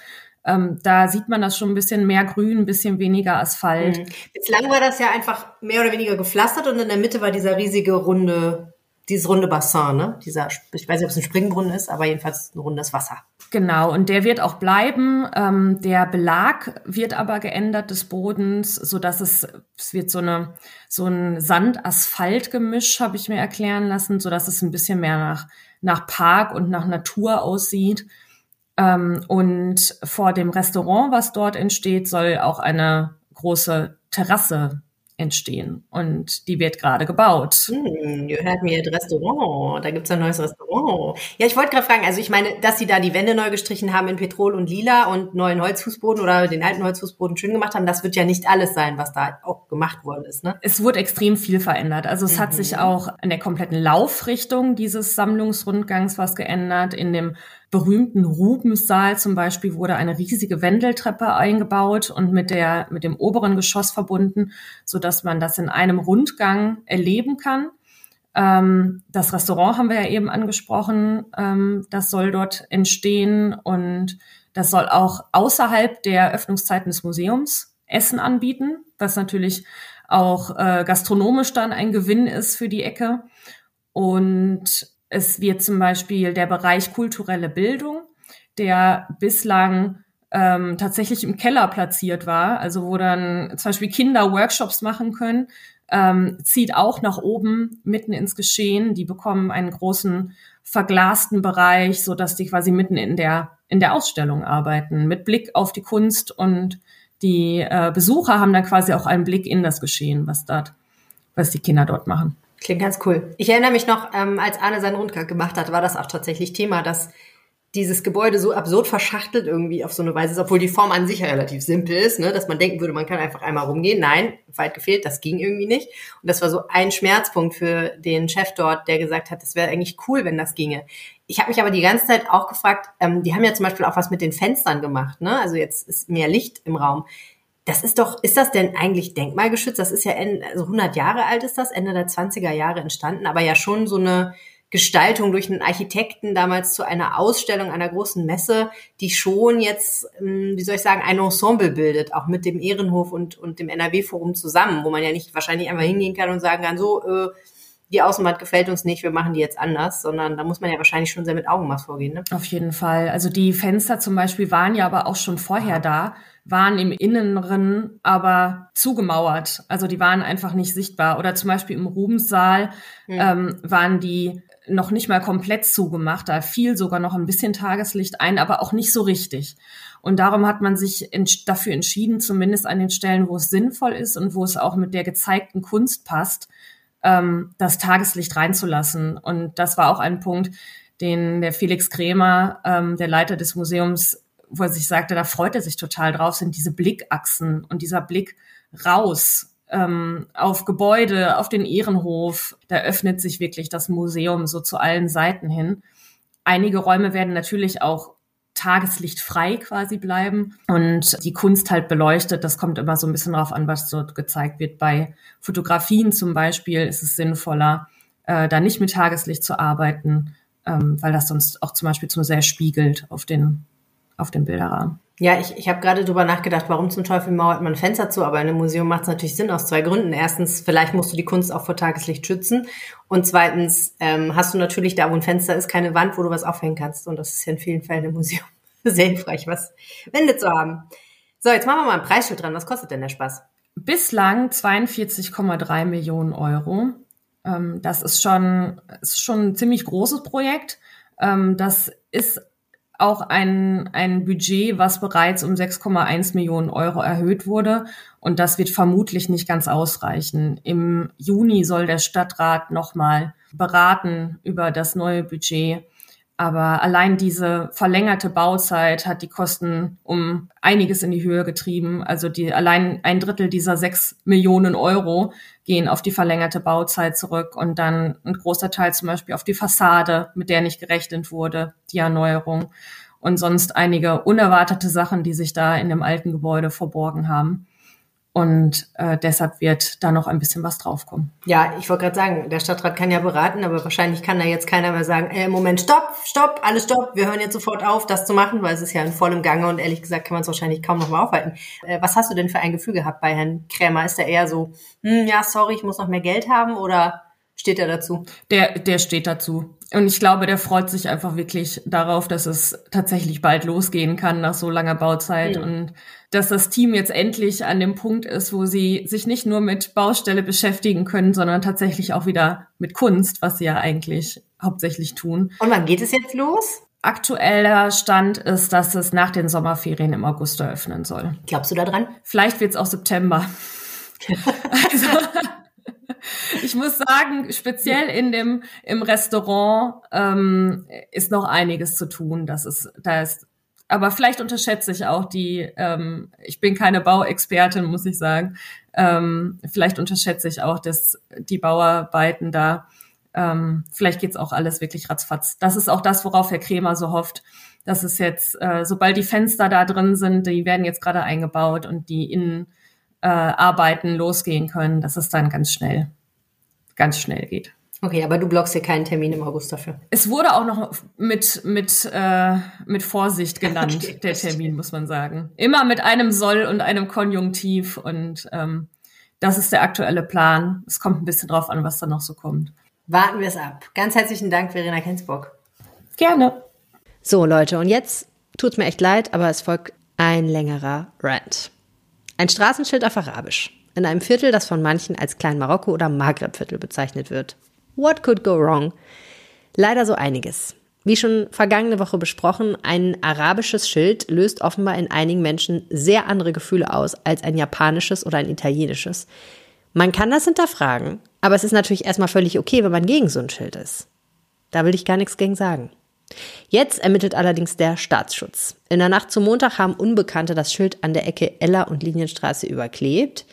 ähm, da sieht man das schon ein bisschen mehr Grün, ein bisschen weniger Asphalt. Mhm. Bislang war das ja einfach mehr oder weniger gepflastert und in der Mitte war dieser riesige runde, dieses runde Bassin, ne? Dieser, ich weiß nicht, ob es ein Springbrunnen ist, aber jedenfalls ein rundes Wasser. Genau, und der wird auch bleiben. Ähm, der Belag wird aber geändert des Bodens, so dass es, es wird so eine, so ein Sand-Asphalt-Gemisch, habe ich mir erklären lassen, so dass es ein bisschen mehr nach, nach Park und nach Natur aussieht. Ähm, und vor dem Restaurant, was dort entsteht, soll auch eine große Terrasse entstehen. Und die wird gerade gebaut. Hm, ihr hört mir das Restaurant. Da gibt's ein neues Restaurant. Ja, ich wollte gerade fragen, also ich meine, dass sie da die Wände neu gestrichen haben in Petrol und Lila und neuen Holzfußboden oder den alten Holzfußboden schön gemacht haben, das wird ja nicht alles sein, was da auch gemacht worden ist. Ne? Es wurde extrem viel verändert. Also es mhm. hat sich auch in der kompletten Laufrichtung dieses Sammlungsrundgangs was geändert. In dem berühmten Rubenssaal zum Beispiel wurde eine riesige Wendeltreppe eingebaut und mit der, mit dem oberen Geschoss verbunden, so dass man das in einem Rundgang erleben kann. Ähm, das Restaurant haben wir ja eben angesprochen. Ähm, das soll dort entstehen und das soll auch außerhalb der Öffnungszeiten des Museums Essen anbieten, was natürlich auch äh, gastronomisch dann ein Gewinn ist für die Ecke. Und es wird zum Beispiel der Bereich kulturelle Bildung, der bislang ähm, tatsächlich im Keller platziert war, also wo dann zum Beispiel Kinder Workshops machen können, ähm, zieht auch nach oben mitten ins Geschehen. Die bekommen einen großen verglasten Bereich, so dass die quasi mitten in der in der Ausstellung arbeiten, mit Blick auf die Kunst und die äh, Besucher haben dann quasi auch einen Blick in das Geschehen, was dort, was die Kinder dort machen. Klingt ganz cool. Ich erinnere mich noch, ähm, als Arne seinen Rundgang gemacht hat, war das auch tatsächlich Thema, dass dieses Gebäude so absurd verschachtelt irgendwie auf so eine Weise ist, obwohl die Form an sich ja relativ simpel ist, ne, dass man denken würde, man kann einfach einmal rumgehen. Nein, weit gefehlt, das ging irgendwie nicht. Und das war so ein Schmerzpunkt für den Chef dort, der gesagt hat, das wäre eigentlich cool, wenn das ginge. Ich habe mich aber die ganze Zeit auch gefragt, ähm, die haben ja zum Beispiel auch was mit den Fenstern gemacht, ne? Also jetzt ist mehr Licht im Raum. Das ist doch, ist das denn eigentlich denkmalgeschützt? Das ist ja, also 100 Jahre alt ist das, Ende der 20er Jahre entstanden, aber ja schon so eine Gestaltung durch einen Architekten damals zu einer Ausstellung, einer großen Messe, die schon jetzt, ähm, wie soll ich sagen, ein Ensemble bildet, auch mit dem Ehrenhof und, und dem NRW-Forum zusammen, wo man ja nicht wahrscheinlich einfach hingehen kann und sagen kann, so, äh, die Außenwand gefällt uns nicht, wir machen die jetzt anders, sondern da muss man ja wahrscheinlich schon sehr mit Augenmaß vorgehen. Ne? Auf jeden Fall. Also die Fenster zum Beispiel waren ja aber auch schon vorher da, waren im Innenren aber zugemauert. Also die waren einfach nicht sichtbar. Oder zum Beispiel im Rubenssaal mhm. ähm, waren die noch nicht mal komplett zugemacht. Da fiel sogar noch ein bisschen Tageslicht ein, aber auch nicht so richtig. Und darum hat man sich dafür entschieden, zumindest an den Stellen, wo es sinnvoll ist und wo es auch mit der gezeigten Kunst passt, ähm, das Tageslicht reinzulassen. Und das war auch ein Punkt, den der Felix Krämer, ähm, der Leiter des Museums, wo er sich sagte, da freut er sich total drauf, sind diese Blickachsen und dieser Blick raus ähm, auf Gebäude, auf den Ehrenhof. Da öffnet sich wirklich das Museum so zu allen Seiten hin. Einige Räume werden natürlich auch tageslichtfrei quasi bleiben und die Kunst halt beleuchtet. Das kommt immer so ein bisschen darauf an, was dort gezeigt wird. Bei Fotografien zum Beispiel ist es sinnvoller, äh, da nicht mit Tageslicht zu arbeiten, ähm, weil das sonst auch zum Beispiel zu sehr spiegelt auf den, auf den Bilderrahmen. Ja, ich, ich habe gerade drüber nachgedacht, warum zum Teufel mauert man Fenster zu, aber in einem Museum macht es natürlich Sinn aus zwei Gründen. Erstens, vielleicht musst du die Kunst auch vor Tageslicht schützen. Und zweitens ähm, hast du natürlich da, wo ein Fenster ist, keine Wand, wo du was aufhängen kannst. Und das ist ja in vielen Fällen im Museum sehr hilfreich, was Wände zu haben. So, jetzt machen wir mal ein Preisschild dran. Was kostet denn der Spaß? Bislang 42,3 Millionen Euro. Ähm, das ist schon, ist schon ein ziemlich großes Projekt. Ähm, das ist auch ein, ein Budget, was bereits um 6,1 Millionen Euro erhöht wurde. Und das wird vermutlich nicht ganz ausreichen. Im Juni soll der Stadtrat nochmal beraten über das neue Budget. Aber allein diese verlängerte Bauzeit hat die Kosten um einiges in die Höhe getrieben. Also die, allein ein Drittel dieser sechs Millionen Euro gehen auf die verlängerte Bauzeit zurück und dann ein großer Teil zum Beispiel auf die Fassade, mit der nicht gerechnet wurde, die Erneuerung und sonst einige unerwartete Sachen, die sich da in dem alten Gebäude verborgen haben. Und äh, deshalb wird da noch ein bisschen was draufkommen. Ja, ich wollte gerade sagen, der Stadtrat kann ja beraten, aber wahrscheinlich kann da jetzt keiner mehr sagen, äh, Moment, stopp, stopp, alles stopp, wir hören jetzt sofort auf, das zu machen, weil es ist ja in vollem Gange und ehrlich gesagt kann man es wahrscheinlich kaum noch mal aufhalten. Äh, was hast du denn für ein Gefühl gehabt bei Herrn Krämer? Ist er eher so, hm, ja, sorry, ich muss noch mehr Geld haben oder steht er dazu? Der, der steht dazu. Und ich glaube, der freut sich einfach wirklich darauf, dass es tatsächlich bald losgehen kann nach so langer Bauzeit mhm. und dass das Team jetzt endlich an dem Punkt ist, wo sie sich nicht nur mit Baustelle beschäftigen können, sondern tatsächlich auch wieder mit Kunst, was sie ja eigentlich hauptsächlich tun. Und wann geht es jetzt los? Aktueller Stand ist, dass es nach den Sommerferien im August eröffnen soll. Glaubst du da dran? Vielleicht wird es auch September. also, ich muss sagen, speziell in dem im Restaurant ähm, ist noch einiges zu tun. Das ist, da ist, aber vielleicht unterschätze ich auch die. Ähm, ich bin keine Bauexpertin, muss ich sagen. Ähm, vielleicht unterschätze ich auch, dass die Bauarbeiten da. Ähm, vielleicht geht's auch alles wirklich ratzfatz. Das ist auch das, worauf Herr Kremer so hofft. dass es jetzt, äh, sobald die Fenster da drin sind, die werden jetzt gerade eingebaut und die Innenarbeiten äh, losgehen können, dass es dann ganz schnell ganz schnell geht. Okay, aber du blockst dir keinen Termin im August dafür. Es wurde auch noch mit, mit, äh, mit Vorsicht genannt, okay, der Termin, muss man sagen. Immer mit einem Soll und einem Konjunktiv und ähm, das ist der aktuelle Plan. Es kommt ein bisschen drauf an, was da noch so kommt. Warten wir es ab. Ganz herzlichen Dank, Verena Kensburg. Gerne. So, Leute, und jetzt tut's mir echt leid, aber es folgt ein längerer Rant. Ein Straßenschild auf Arabisch in einem Viertel, das von manchen als Klein Marokko oder Maghreb-Viertel bezeichnet wird. What could go wrong? Leider so einiges. Wie schon vergangene Woche besprochen, ein arabisches Schild löst offenbar in einigen Menschen sehr andere Gefühle aus als ein japanisches oder ein italienisches. Man kann das hinterfragen, aber es ist natürlich erstmal völlig okay, wenn man gegen so ein Schild ist. Da will ich gar nichts gegen sagen. Jetzt ermittelt allerdings der Staatsschutz. In der Nacht zum Montag haben Unbekannte das Schild an der Ecke Eller und Linienstraße überklebt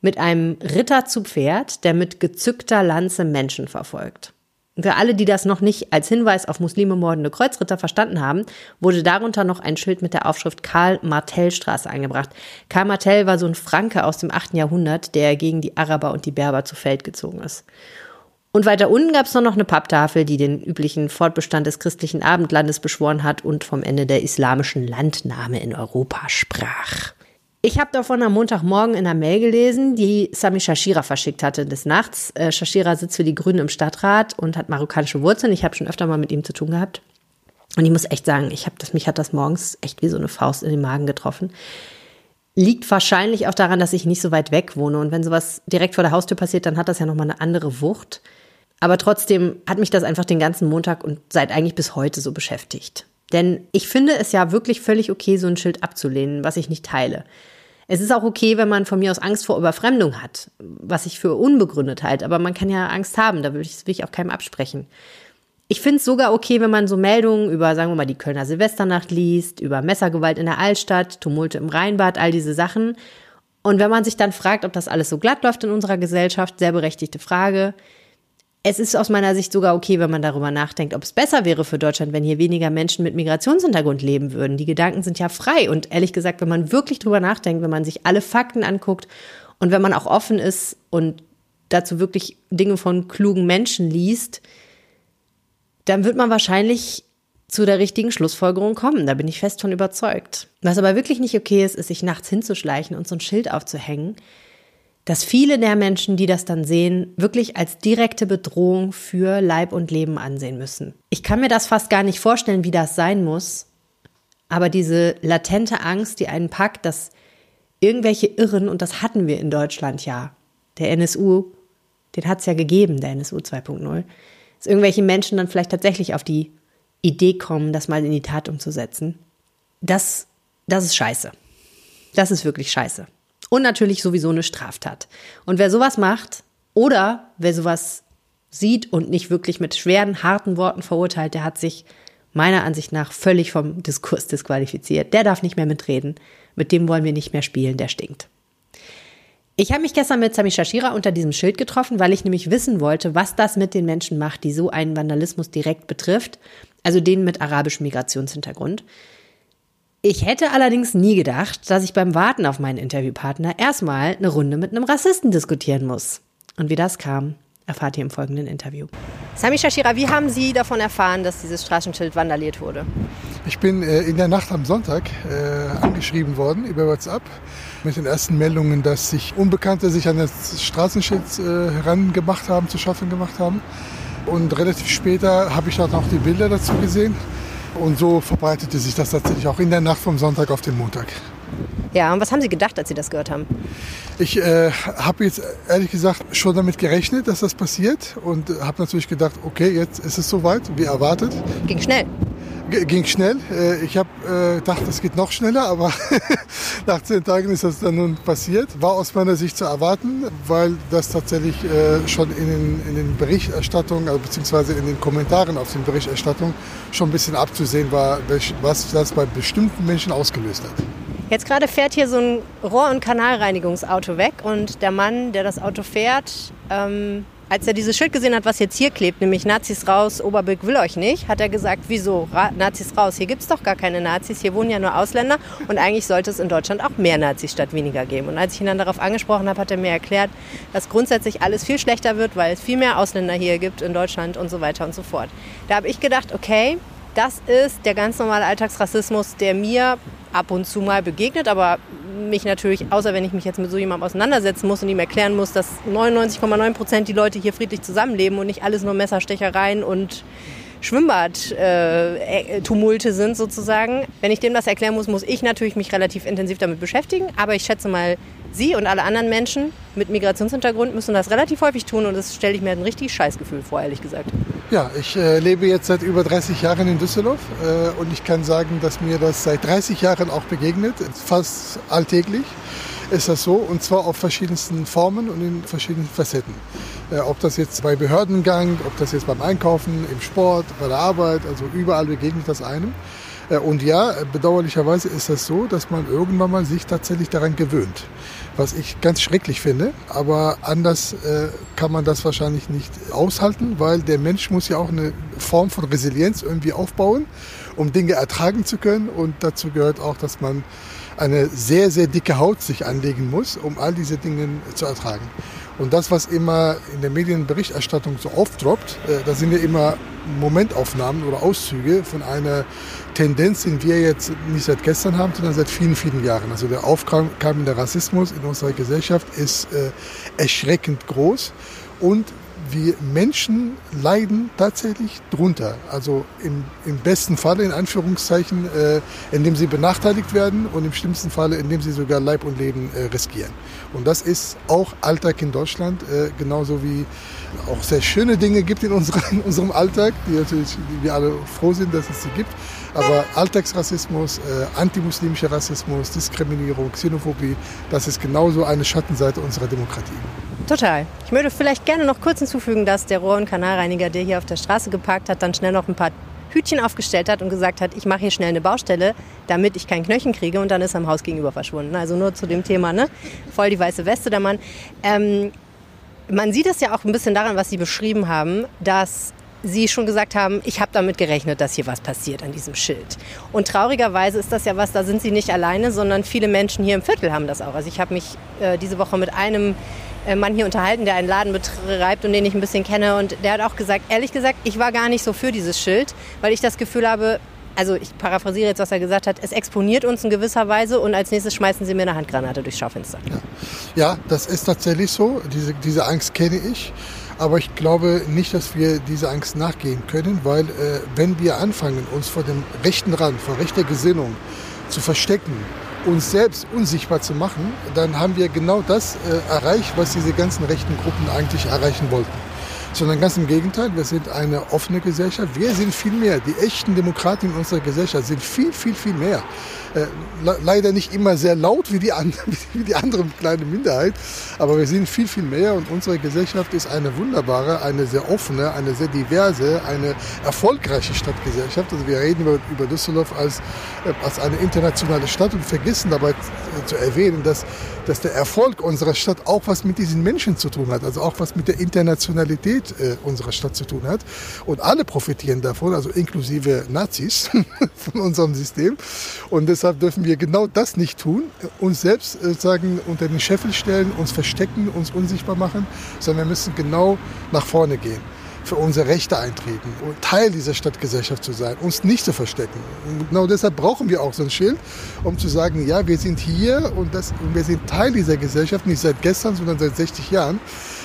mit einem Ritter zu Pferd, der mit gezückter Lanze Menschen verfolgt. für alle, die das noch nicht als Hinweis auf Muslime mordende Kreuzritter verstanden haben, wurde darunter noch ein Schild mit der Aufschrift Karl-Martell-Straße angebracht. Karl Martell war so ein Franke aus dem 8. Jahrhundert, der gegen die Araber und die Berber zu Feld gezogen ist. Und weiter unten gab es noch eine Papptafel, die den üblichen Fortbestand des christlichen Abendlandes beschworen hat und vom Ende der islamischen Landnahme in Europa sprach. Ich habe davon am Montagmorgen in einer Mail gelesen, die Sami Shashira verschickt hatte des Nachts. Äh, Shashira sitzt für die Grünen im Stadtrat und hat marokkanische Wurzeln. Ich habe schon öfter mal mit ihm zu tun gehabt. Und ich muss echt sagen, ich habe das, mich hat das morgens echt wie so eine Faust in den Magen getroffen. Liegt wahrscheinlich auch daran, dass ich nicht so weit weg wohne. Und wenn sowas direkt vor der Haustür passiert, dann hat das ja nochmal eine andere Wucht. Aber trotzdem hat mich das einfach den ganzen Montag und seit eigentlich bis heute so beschäftigt. Denn ich finde es ja wirklich völlig okay, so ein Schild abzulehnen, was ich nicht teile. Es ist auch okay, wenn man von mir aus Angst vor Überfremdung hat, was ich für unbegründet halte. Aber man kann ja Angst haben, da will ich, will ich auch keinem absprechen. Ich finde es sogar okay, wenn man so Meldungen über, sagen wir mal, die Kölner Silvesternacht liest, über Messergewalt in der Altstadt, Tumulte im Rheinbad, all diese Sachen. Und wenn man sich dann fragt, ob das alles so glatt läuft in unserer Gesellschaft, sehr berechtigte Frage, es ist aus meiner Sicht sogar okay, wenn man darüber nachdenkt, ob es besser wäre für Deutschland, wenn hier weniger Menschen mit Migrationshintergrund leben würden. Die Gedanken sind ja frei. Und ehrlich gesagt, wenn man wirklich drüber nachdenkt, wenn man sich alle Fakten anguckt und wenn man auch offen ist und dazu wirklich Dinge von klugen Menschen liest, dann wird man wahrscheinlich zu der richtigen Schlussfolgerung kommen. Da bin ich fest von überzeugt. Was aber wirklich nicht okay ist, ist, sich nachts hinzuschleichen und so ein Schild aufzuhängen, dass viele der Menschen, die das dann sehen, wirklich als direkte Bedrohung für Leib und Leben ansehen müssen. Ich kann mir das fast gar nicht vorstellen, wie das sein muss, aber diese latente Angst, die einen packt, dass irgendwelche Irren, und das hatten wir in Deutschland ja, der NSU, den hat es ja gegeben, der NSU 2.0, dass irgendwelche Menschen dann vielleicht tatsächlich auf die Idee kommen, das mal in die Tat umzusetzen. Das, das ist scheiße. Das ist wirklich scheiße. Und natürlich sowieso eine Straftat. Und wer sowas macht oder wer sowas sieht und nicht wirklich mit schweren, harten Worten verurteilt, der hat sich meiner Ansicht nach völlig vom Diskurs disqualifiziert. Der darf nicht mehr mitreden. Mit dem wollen wir nicht mehr spielen, der stinkt. Ich habe mich gestern mit Sami Shashira unter diesem Schild getroffen, weil ich nämlich wissen wollte, was das mit den Menschen macht, die so einen Vandalismus direkt betrifft, also denen mit arabischem Migrationshintergrund. Ich hätte allerdings nie gedacht, dass ich beim Warten auf meinen Interviewpartner erstmal eine Runde mit einem Rassisten diskutieren muss. Und wie das kam, erfahrt ihr im folgenden Interview. Sami Shashira, wie haben Sie davon erfahren, dass dieses Straßenschild vandaliert wurde? Ich bin äh, in der Nacht am Sonntag äh, angeschrieben worden über WhatsApp mit den ersten Meldungen, dass sich Unbekannte sich an das Straßenschild äh, herangemacht haben, zu schaffen gemacht haben. Und relativ später habe ich dort auch die Bilder dazu gesehen. Und so verbreitete sich das tatsächlich auch in der Nacht vom Sonntag auf den Montag. Ja, und was haben Sie gedacht, als Sie das gehört haben? Ich äh, habe jetzt ehrlich gesagt schon damit gerechnet, dass das passiert und habe natürlich gedacht, okay, jetzt ist es soweit, wie erwartet. Ging schnell ging schnell. Äh, ich habe äh, gedacht, es geht noch schneller, aber nach zehn Tagen ist das dann nun passiert. War aus meiner Sicht zu erwarten, weil das tatsächlich äh, schon in den, in den Berichterstattungen, also beziehungsweise in den Kommentaren auf den Berichterstattungen schon ein bisschen abzusehen war, was das bei bestimmten Menschen ausgelöst hat. Jetzt gerade fährt hier so ein Rohr- und Kanalreinigungsauto weg und der Mann, der das Auto fährt, ähm als er dieses Schild gesehen hat, was jetzt hier klebt, nämlich Nazis raus, Oberbilk will euch nicht, hat er gesagt, wieso Ra Nazis raus? Hier gibt es doch gar keine Nazis, hier wohnen ja nur Ausländer und eigentlich sollte es in Deutschland auch mehr Nazis statt weniger geben. Und als ich ihn dann darauf angesprochen habe, hat er mir erklärt, dass grundsätzlich alles viel schlechter wird, weil es viel mehr Ausländer hier gibt in Deutschland und so weiter und so fort. Da habe ich gedacht, okay, das ist der ganz normale Alltagsrassismus, der mir ab und zu mal begegnet, aber mich natürlich, außer wenn ich mich jetzt mit so jemandem auseinandersetzen muss und ihm erklären muss, dass 99,9 Prozent die Leute hier friedlich zusammenleben und nicht alles nur Messerstechereien und Schwimmbad-Tumulte äh, sind sozusagen. Wenn ich dem das erklären muss, muss ich natürlich mich relativ intensiv damit beschäftigen. Aber ich schätze mal, Sie und alle anderen Menschen mit Migrationshintergrund müssen das relativ häufig tun und das stelle ich mir ein richtig Scheißgefühl vor, ehrlich gesagt. Ja, ich äh, lebe jetzt seit über 30 Jahren in Düsseldorf äh, und ich kann sagen, dass mir das seit 30 Jahren auch begegnet, fast alltäglich ist das so und zwar auf verschiedensten Formen und in verschiedenen Facetten. Äh, ob das jetzt bei Behördengang, ob das jetzt beim Einkaufen, im Sport, bei der Arbeit, also überall begegnet das einem. Äh, und ja, bedauerlicherweise ist das so, dass man irgendwann mal sich tatsächlich daran gewöhnt. Was ich ganz schrecklich finde, aber anders äh, kann man das wahrscheinlich nicht aushalten, weil der Mensch muss ja auch eine Form von Resilienz irgendwie aufbauen, um Dinge ertragen zu können. Und dazu gehört auch, dass man eine sehr, sehr dicke Haut sich anlegen muss, um all diese Dinge zu ertragen. Und das, was immer in der Medienberichterstattung so aufdroppt, äh, da sind ja immer Momentaufnahmen oder Auszüge von einer Tendenz, die wir jetzt nicht seit gestern haben, sondern seit vielen, vielen Jahren. Also der aufkeimende Rassismus in unserer Gesellschaft ist äh, erschreckend groß und wir Menschen leiden tatsächlich drunter. Also im, im besten Falle, in Anführungszeichen, äh, indem sie benachteiligt werden und im schlimmsten Falle, indem sie sogar Leib und Leben äh, riskieren. Und das ist auch Alltag in Deutschland, äh, genauso wie auch sehr schöne Dinge gibt in, unsere, in unserem Alltag, die natürlich die wir alle froh sind, dass es sie gibt. Aber Alltagsrassismus, äh, antimuslimischer Rassismus, Diskriminierung, Xenophobie, das ist genauso eine Schattenseite unserer Demokratie. Total. Ich würde vielleicht gerne noch kurz hinzufügen, dass der Rohr- und Kanalreiniger, der hier auf der Straße geparkt hat, dann schnell noch ein paar Hütchen aufgestellt hat und gesagt hat, ich mache hier schnell eine Baustelle, damit ich kein Knöchen kriege und dann ist er am Haus gegenüber verschwunden. Also nur zu dem Thema, ne? Voll die weiße Weste, der Mann. Ähm, man sieht es ja auch ein bisschen daran, was Sie beschrieben haben, dass Sie schon gesagt haben, ich habe damit gerechnet, dass hier was passiert an diesem Schild. Und traurigerweise ist das ja was, da sind Sie nicht alleine, sondern viele Menschen hier im Viertel haben das auch. Also ich habe mich äh, diese Woche mit einem Mann hier unterhalten, der einen Laden betreibt und den ich ein bisschen kenne. Und der hat auch gesagt, ehrlich gesagt, ich war gar nicht so für dieses Schild, weil ich das Gefühl habe, also ich paraphrasiere jetzt, was er gesagt hat, es exponiert uns in gewisser Weise und als nächstes schmeißen sie mir eine Handgranate durchs Schaufenster. Ja, ja das ist tatsächlich so. Diese, diese Angst kenne ich. Aber ich glaube nicht, dass wir dieser Angst nachgehen können, weil äh, wenn wir anfangen, uns vor dem rechten Rand, vor rechter Gesinnung zu verstecken, uns selbst unsichtbar zu machen, dann haben wir genau das äh, erreicht, was diese ganzen rechten Gruppen eigentlich erreichen wollten sondern ganz im Gegenteil, wir sind eine offene Gesellschaft. Wir sind viel mehr. Die echten Demokraten in unserer Gesellschaft sind viel, viel, viel mehr. Äh, leider nicht immer sehr laut wie die, an, wie die andere kleine Minderheit, aber wir sind viel, viel mehr und unsere Gesellschaft ist eine wunderbare, eine sehr offene, eine sehr diverse, eine erfolgreiche Stadtgesellschaft. Also wir reden über, über Düsseldorf als, äh, als eine internationale Stadt und vergessen dabei zu erwähnen, dass, dass der Erfolg unserer Stadt auch was mit diesen Menschen zu tun hat, also auch was mit der Internationalität äh, unserer Stadt zu tun hat. Und alle profitieren davon, also inklusive Nazis von unserem System. Und deshalb dürfen wir genau das nicht tun, uns selbst sagen unter den Scheffel stellen, uns verstecken, uns unsichtbar machen, sondern wir müssen genau nach vorne gehen für unsere Rechte eintreten und Teil dieser Stadtgesellschaft zu sein, uns nicht zu verstecken. Und genau deshalb brauchen wir auch so ein Schild, um zu sagen, ja, wir sind hier und, das, und wir sind Teil dieser Gesellschaft, nicht seit gestern, sondern seit 60 Jahren.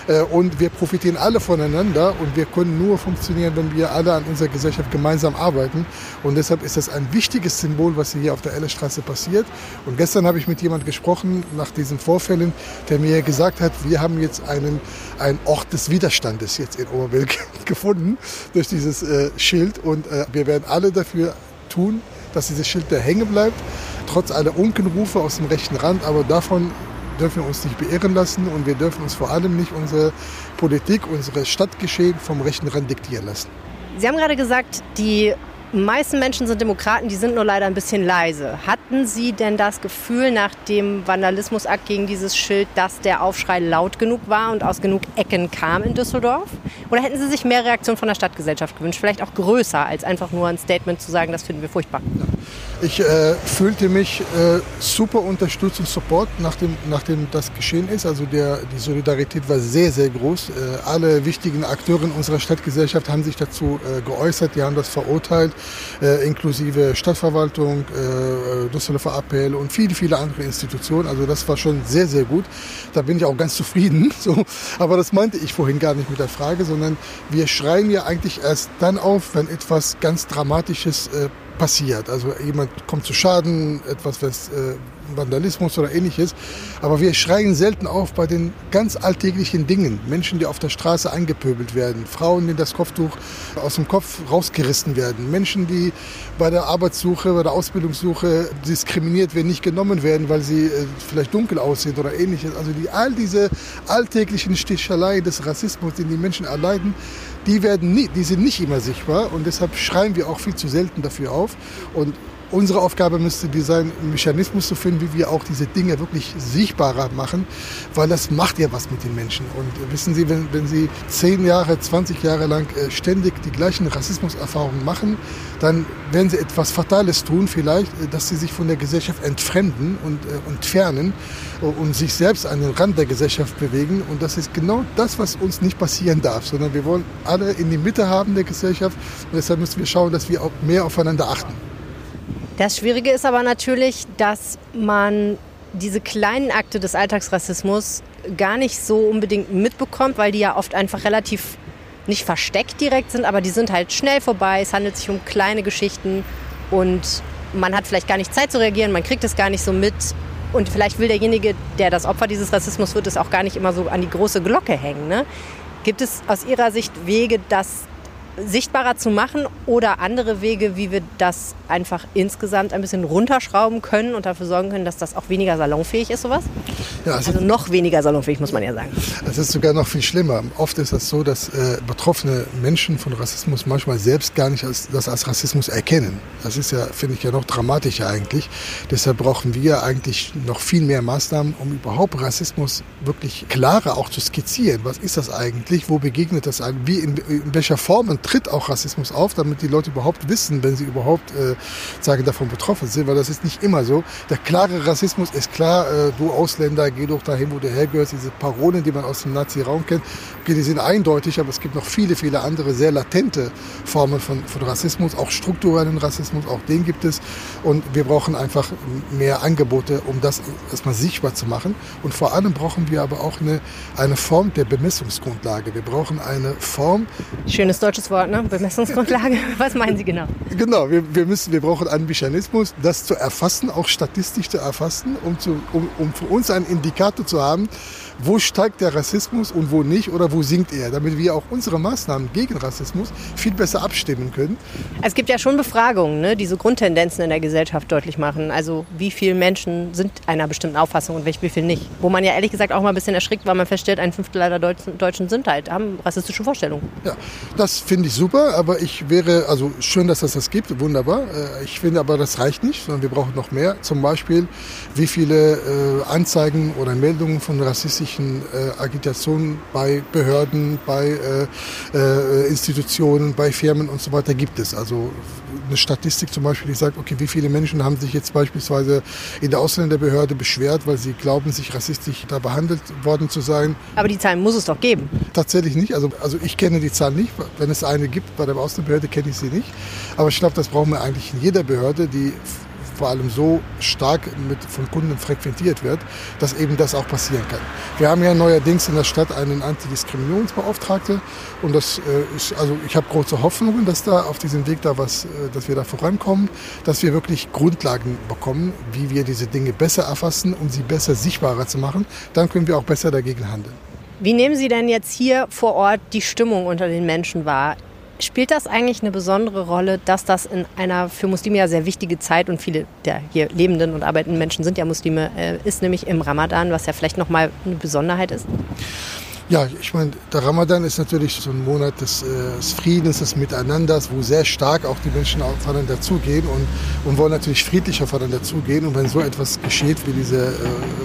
Äh, und wir profitieren alle voneinander und wir können nur funktionieren, wenn wir alle an unserer Gesellschaft gemeinsam arbeiten. Und deshalb ist das ein wichtiges Symbol, was hier auf der Ellerstraße passiert. Und gestern habe ich mit jemand gesprochen nach diesen Vorfällen, der mir gesagt hat, wir haben jetzt einen, einen Ort des Widerstandes jetzt in Oberbilk gefunden durch dieses äh, Schild. Und äh, wir werden alle dafür tun, dass dieses Schild da hängen bleibt, trotz aller Unkenrufe aus dem rechten Rand. Aber davon dürfen wir uns nicht beirren lassen und wir dürfen uns vor allem nicht unsere Politik, unsere Stadtgeschehen vom rechten Rand diktieren lassen. Sie haben gerade gesagt, die meisten Menschen sind Demokraten, die sind nur leider ein bisschen leise. Hatten Sie denn das Gefühl nach dem Vandalismusakt gegen dieses Schild, dass der Aufschrei laut genug war und aus genug Ecken kam in Düsseldorf? Oder hätten Sie sich mehr Reaktion von der Stadtgesellschaft gewünscht? Vielleicht auch größer, als einfach nur ein Statement zu sagen, das finden wir furchtbar. Ich äh, fühlte mich äh, super unterstützt und Support, nachdem, nachdem das geschehen ist. Also der, die Solidarität war sehr, sehr groß. Äh, alle wichtigen Akteure in unserer Stadtgesellschaft haben sich dazu äh, geäußert, die haben das verurteilt äh, inklusive Stadtverwaltung, äh, Düsseldorfer Appell und viele, viele andere Institutionen. Also das war schon sehr, sehr gut. Da bin ich auch ganz zufrieden. So. Aber das meinte ich vorhin gar nicht mit der Frage, sondern wir schreien ja eigentlich erst dann auf, wenn etwas ganz Dramatisches äh, passiert. Also jemand kommt zu Schaden, etwas, was äh, Vandalismus oder ähnliches. Aber wir schreien selten auf bei den ganz alltäglichen Dingen. Menschen, die auf der Straße eingepöbelt werden, Frauen, die das Kopftuch aus dem Kopf rausgerissen werden, Menschen, die bei der Arbeitssuche, bei der Ausbildungssuche diskriminiert werden, nicht genommen werden, weil sie äh, vielleicht dunkel aussehen oder ähnliches. Also die, all diese alltäglichen Sticheleien des Rassismus, den die Menschen erleiden, die, werden nie, die sind nicht immer sichtbar und deshalb schreien wir auch viel zu selten dafür auf. Und unsere Aufgabe müsste die sein, einen Mechanismus zu finden, wie wir auch diese Dinge wirklich sichtbarer machen, weil das macht ja was mit den Menschen. Und wissen Sie, wenn, wenn Sie zehn Jahre, 20 Jahre lang äh, ständig die gleichen Rassismuserfahrungen machen, dann werden Sie etwas Fatales tun, vielleicht, äh, dass Sie sich von der Gesellschaft entfremden und äh, entfernen und sich selbst an den Rand der Gesellschaft bewegen. Und das ist genau das, was uns nicht passieren darf, sondern wir wollen alle in die Mitte haben der Gesellschaft. Und deshalb müssen wir schauen, dass wir auch mehr aufeinander achten. Das Schwierige ist aber natürlich, dass man diese kleinen Akte des Alltagsrassismus gar nicht so unbedingt mitbekommt, weil die ja oft einfach relativ nicht versteckt direkt sind, aber die sind halt schnell vorbei. Es handelt sich um kleine Geschichten und man hat vielleicht gar nicht Zeit zu reagieren, man kriegt es gar nicht so mit. Und vielleicht will derjenige, der das Opfer dieses Rassismus wird, es auch gar nicht immer so an die große Glocke hängen. Ne? Gibt es aus Ihrer Sicht Wege, das sichtbarer zu machen oder andere Wege, wie wir das einfach insgesamt ein bisschen runterschrauben können und dafür sorgen können, dass das auch weniger salonfähig ist, sowas? Ja, also, also noch weniger salonfähig, muss man ja sagen. Es ist sogar noch viel schlimmer. Oft ist es so, dass äh, betroffene Menschen von Rassismus manchmal selbst gar nicht als, das als Rassismus erkennen. Das ist ja, finde ich, ja noch dramatischer eigentlich. Deshalb brauchen wir eigentlich noch viel mehr Maßnahmen, um überhaupt Rassismus wirklich klarer auch zu skizzieren. Was ist das eigentlich? Wo begegnet das eigentlich? Wie, in, in welcher Form tritt auch Rassismus auf, damit die Leute überhaupt wissen, wenn sie überhaupt äh, sagen, davon betroffen sind, weil das ist nicht immer so. Der klare Rassismus ist klar, äh, du Ausländer, geh doch dahin, wo du hergehörst. Diese Parolen, die man aus dem Nazi-Raum kennt, okay, die sind eindeutig, aber es gibt noch viele, viele andere sehr latente Formen von, von Rassismus, auch strukturellen Rassismus, auch den gibt es. Und wir brauchen einfach mehr Angebote, um das erstmal sichtbar zu machen. Und vor allem brauchen wir aber auch eine, eine Form der Bemessungsgrundlage. Wir brauchen eine Form. Schönes deutsches Wort Stichwort, ne? Bemessungsgrundlage. Was meinen Sie genau? Genau, wir, wir, müssen, wir brauchen einen Mechanismus, das zu erfassen, auch statistisch zu erfassen, um, zu, um, um für uns einen Indikator zu haben, wo steigt der Rassismus und wo nicht oder wo sinkt er, damit wir auch unsere Maßnahmen gegen Rassismus viel besser abstimmen können. Es gibt ja schon Befragungen, ne, die so Grundtendenzen in der Gesellschaft deutlich machen. Also wie viele Menschen sind einer bestimmten Auffassung und wie viele nicht. Wo man ja ehrlich gesagt auch mal ein bisschen erschrickt, weil man feststellt, ein Fünftel aller Deutschen, Deutschen sind halt, haben rassistische Vorstellungen. Ja, das finde ich super, aber ich wäre, also schön, dass es das gibt, wunderbar. Äh, ich finde aber, das reicht nicht, sondern wir brauchen noch mehr. Zum Beispiel, wie viele äh, Anzeigen oder Meldungen von rassistischen rassistischen äh, Agitationen bei Behörden, bei äh, äh, Institutionen, bei Firmen und so weiter gibt es. Also eine Statistik zum Beispiel, die sagt, okay, wie viele Menschen haben sich jetzt beispielsweise in der Ausländerbehörde beschwert, weil sie glauben, sich rassistisch da behandelt worden zu sein. Aber die Zahlen muss es doch geben. Tatsächlich nicht. Also, also ich kenne die Zahlen nicht. Wenn es eine gibt bei der Ausländerbehörde, kenne ich sie nicht. Aber ich glaube, das brauchen wir eigentlich in jeder Behörde, die vor allem so stark mit, von Kunden frequentiert wird, dass eben das auch passieren kann. Wir haben ja neuerdings in der Stadt einen Antidiskriminierungsbeauftragten und das äh, ist, also ich habe große Hoffnungen, dass da auf diesem Weg da was, äh, dass wir da vorankommen, dass wir wirklich Grundlagen bekommen, wie wir diese Dinge besser erfassen, um sie besser sichtbarer zu machen. Dann können wir auch besser dagegen handeln. Wie nehmen Sie denn jetzt hier vor Ort die Stimmung unter den Menschen wahr? Spielt das eigentlich eine besondere Rolle, dass das in einer für Muslime ja sehr wichtige Zeit und viele der hier lebenden und arbeitenden Menschen sind ja Muslime, äh, ist nämlich im Ramadan, was ja vielleicht nochmal eine Besonderheit ist? Ja, ich meine, der Ramadan ist natürlich so ein Monat des, äh, des, Friedens, des Miteinanders, wo sehr stark auch die Menschen aufeinander zugehen und, und wollen natürlich friedlich aufeinander zugehen. Und wenn so etwas geschieht wie diese äh,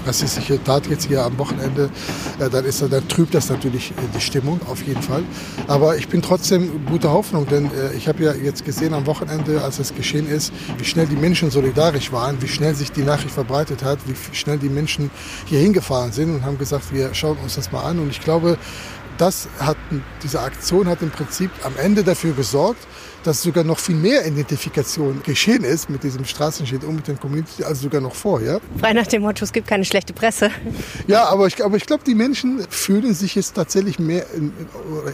rassistische Tat jetzt hier am Wochenende, äh, dann, ist, dann trübt das natürlich äh, die Stimmung auf jeden Fall. Aber ich bin trotzdem guter Hoffnung, denn äh, ich habe ja jetzt gesehen am Wochenende, als es geschehen ist, wie schnell die Menschen solidarisch waren, wie schnell sich die Nachricht verbreitet hat, wie schnell die Menschen hier hingefahren sind und haben gesagt, wir schauen uns das mal an. Und ich glaube, das hat, diese Aktion hat im Prinzip am Ende dafür gesorgt, dass sogar noch viel mehr Identifikation geschehen ist mit diesem Straßenschild und mit den Community als sogar noch vorher. Frei nach dem Motto, es gibt keine schlechte Presse. Ja, aber ich, aber ich glaube, die Menschen fühlen sich jetzt tatsächlich mehr,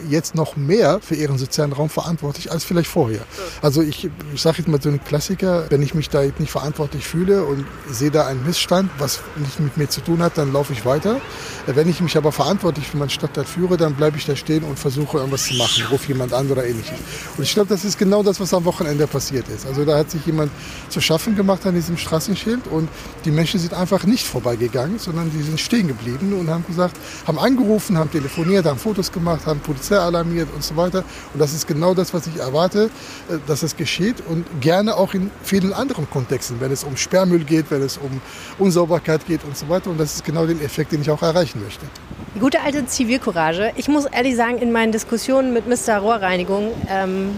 jetzt noch mehr für ihren sozialen Raum verantwortlich als vielleicht vorher. Also ich, ich sage jetzt mal so einen Klassiker, wenn ich mich da nicht verantwortlich fühle und sehe da einen Missstand, was nicht mit mir zu tun hat, dann laufe ich weiter. Wenn ich mich aber verantwortlich für meinen Stadtteil führe, dann bleibe ich da stehen und versuche irgendwas zu machen, rufe jemand an oder ähnliches. Und ich glaube, das ist ist genau das, was am Wochenende passiert ist. Also da hat sich jemand zu schaffen gemacht an diesem Straßenschild und die Menschen sind einfach nicht vorbeigegangen, sondern die sind stehen geblieben und haben gesagt, haben angerufen, haben telefoniert, haben Fotos gemacht, haben Polizei alarmiert und so weiter. Und das ist genau das, was ich erwarte, äh, dass es geschieht und gerne auch in vielen anderen Kontexten, wenn es um Sperrmüll geht, wenn es um Unsauberkeit geht und so weiter. Und das ist genau den Effekt, den ich auch erreichen möchte. Die gute alte Zivilcourage. Ich muss ehrlich sagen, in meinen Diskussionen mit Mr. Rohrreinigung ähm,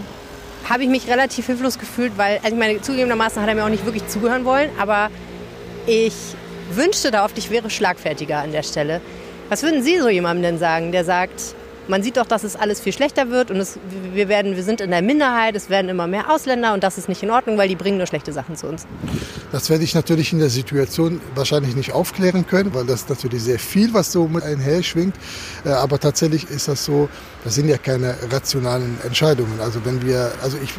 habe ich mich relativ hilflos gefühlt, weil, also ich meine, zugegebenermaßen hat er mir auch nicht wirklich zugehören wollen, aber ich wünschte da oft, ich wäre schlagfertiger an der Stelle. Was würden Sie so jemandem denn sagen, der sagt, man sieht doch, dass es alles viel schlechter wird und es, wir, werden, wir sind in der Minderheit, es werden immer mehr Ausländer und das ist nicht in Ordnung, weil die bringen nur schlechte Sachen zu uns. Das werde ich natürlich in der Situation wahrscheinlich nicht aufklären können, weil das natürlich sehr viel, was so mit einher schwingt. Äh, aber tatsächlich ist das so, das sind ja keine rationalen Entscheidungen. Also wenn wir, also ich,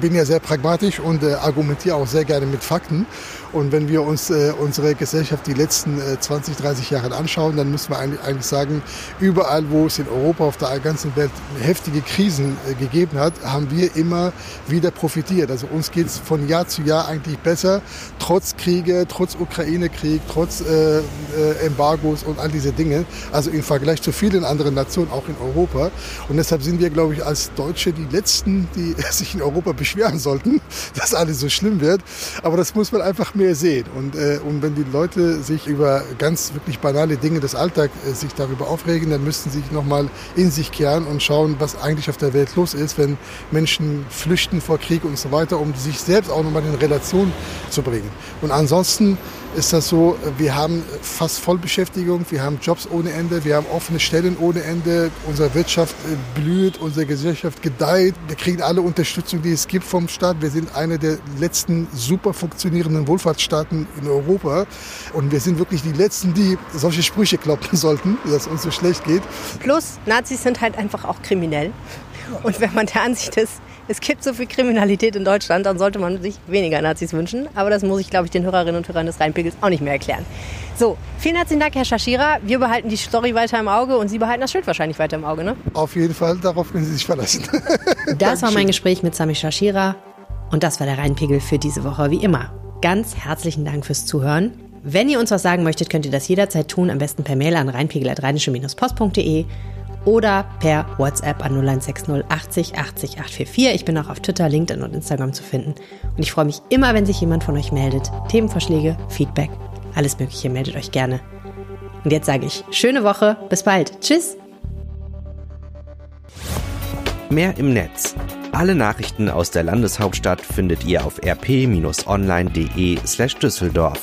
bin ja sehr pragmatisch und äh, argumentiere auch sehr gerne mit Fakten. Und wenn wir uns äh, unsere Gesellschaft die letzten äh, 20, 30 Jahre anschauen, dann müssen wir eigentlich sagen, überall, wo es in Europa, auf der ganzen Welt heftige Krisen äh, gegeben hat, haben wir immer wieder profitiert. Also uns geht es von Jahr zu Jahr eigentlich besser, trotz Kriege, trotz Ukraine-Krieg, trotz äh, äh, Embargos und all diese Dinge. Also im Vergleich zu vielen anderen Nationen, auch in Europa. Und deshalb sind wir, glaube ich, als Deutsche die Letzten, die sich in Europa beschweren sollten, dass alles so schlimm wird. Aber das muss man einfach mehr sehen. Und, äh, und wenn die Leute sich über ganz wirklich banale Dinge des Alltags äh, sich darüber aufregen, dann müssten sie sich nochmal in sich kehren und schauen, was eigentlich auf der Welt los ist, wenn Menschen flüchten vor Krieg und so weiter, um sich selbst auch nochmal in Relation zu bringen. Und ansonsten ist das so, wir haben fast Vollbeschäftigung, wir haben Jobs ohne Ende, wir haben offene Stellen ohne Ende, unsere Wirtschaft äh, blüht, unsere Gesellschaft gedeiht, wir kriegen alle Unterstützung, die es gibt vom Staat. Wir sind einer der letzten super funktionierenden Wohlfahrtsstaaten in Europa und wir sind wirklich die Letzten, die solche Sprüche kloppen sollten, dass es uns so schlecht geht. Plus, Nazis sind halt einfach auch kriminell. Und wenn man der Ansicht ist, es gibt so viel Kriminalität in Deutschland, dann sollte man sich weniger Nazis wünschen. Aber das muss ich, glaube ich, den Hörerinnen und Hörern des Rheinpegels auch nicht mehr erklären. So, vielen herzlichen Dank, Herr Schashira. Wir behalten die Story weiter im Auge und Sie behalten das Schild wahrscheinlich weiter im Auge, ne? Auf jeden Fall, darauf können Sie sich verlassen. das war mein Gespräch mit Sami Shashira und das war der Rheinpegel für diese Woche wie immer. Ganz herzlichen Dank fürs Zuhören. Wenn ihr uns was sagen möchtet, könnt ihr das jederzeit tun, am besten per Mail an rheinpegel.rheinische-post.de oder per WhatsApp an 0160 80 80 844. Ich bin auch auf Twitter, LinkedIn und Instagram zu finden. Und ich freue mich immer, wenn sich jemand von euch meldet. Themenvorschläge, Feedback, alles Mögliche, meldet euch gerne. Und jetzt sage ich, schöne Woche, bis bald. Tschüss. Mehr im Netz. Alle Nachrichten aus der Landeshauptstadt findet ihr auf rp-online.de slash Düsseldorf.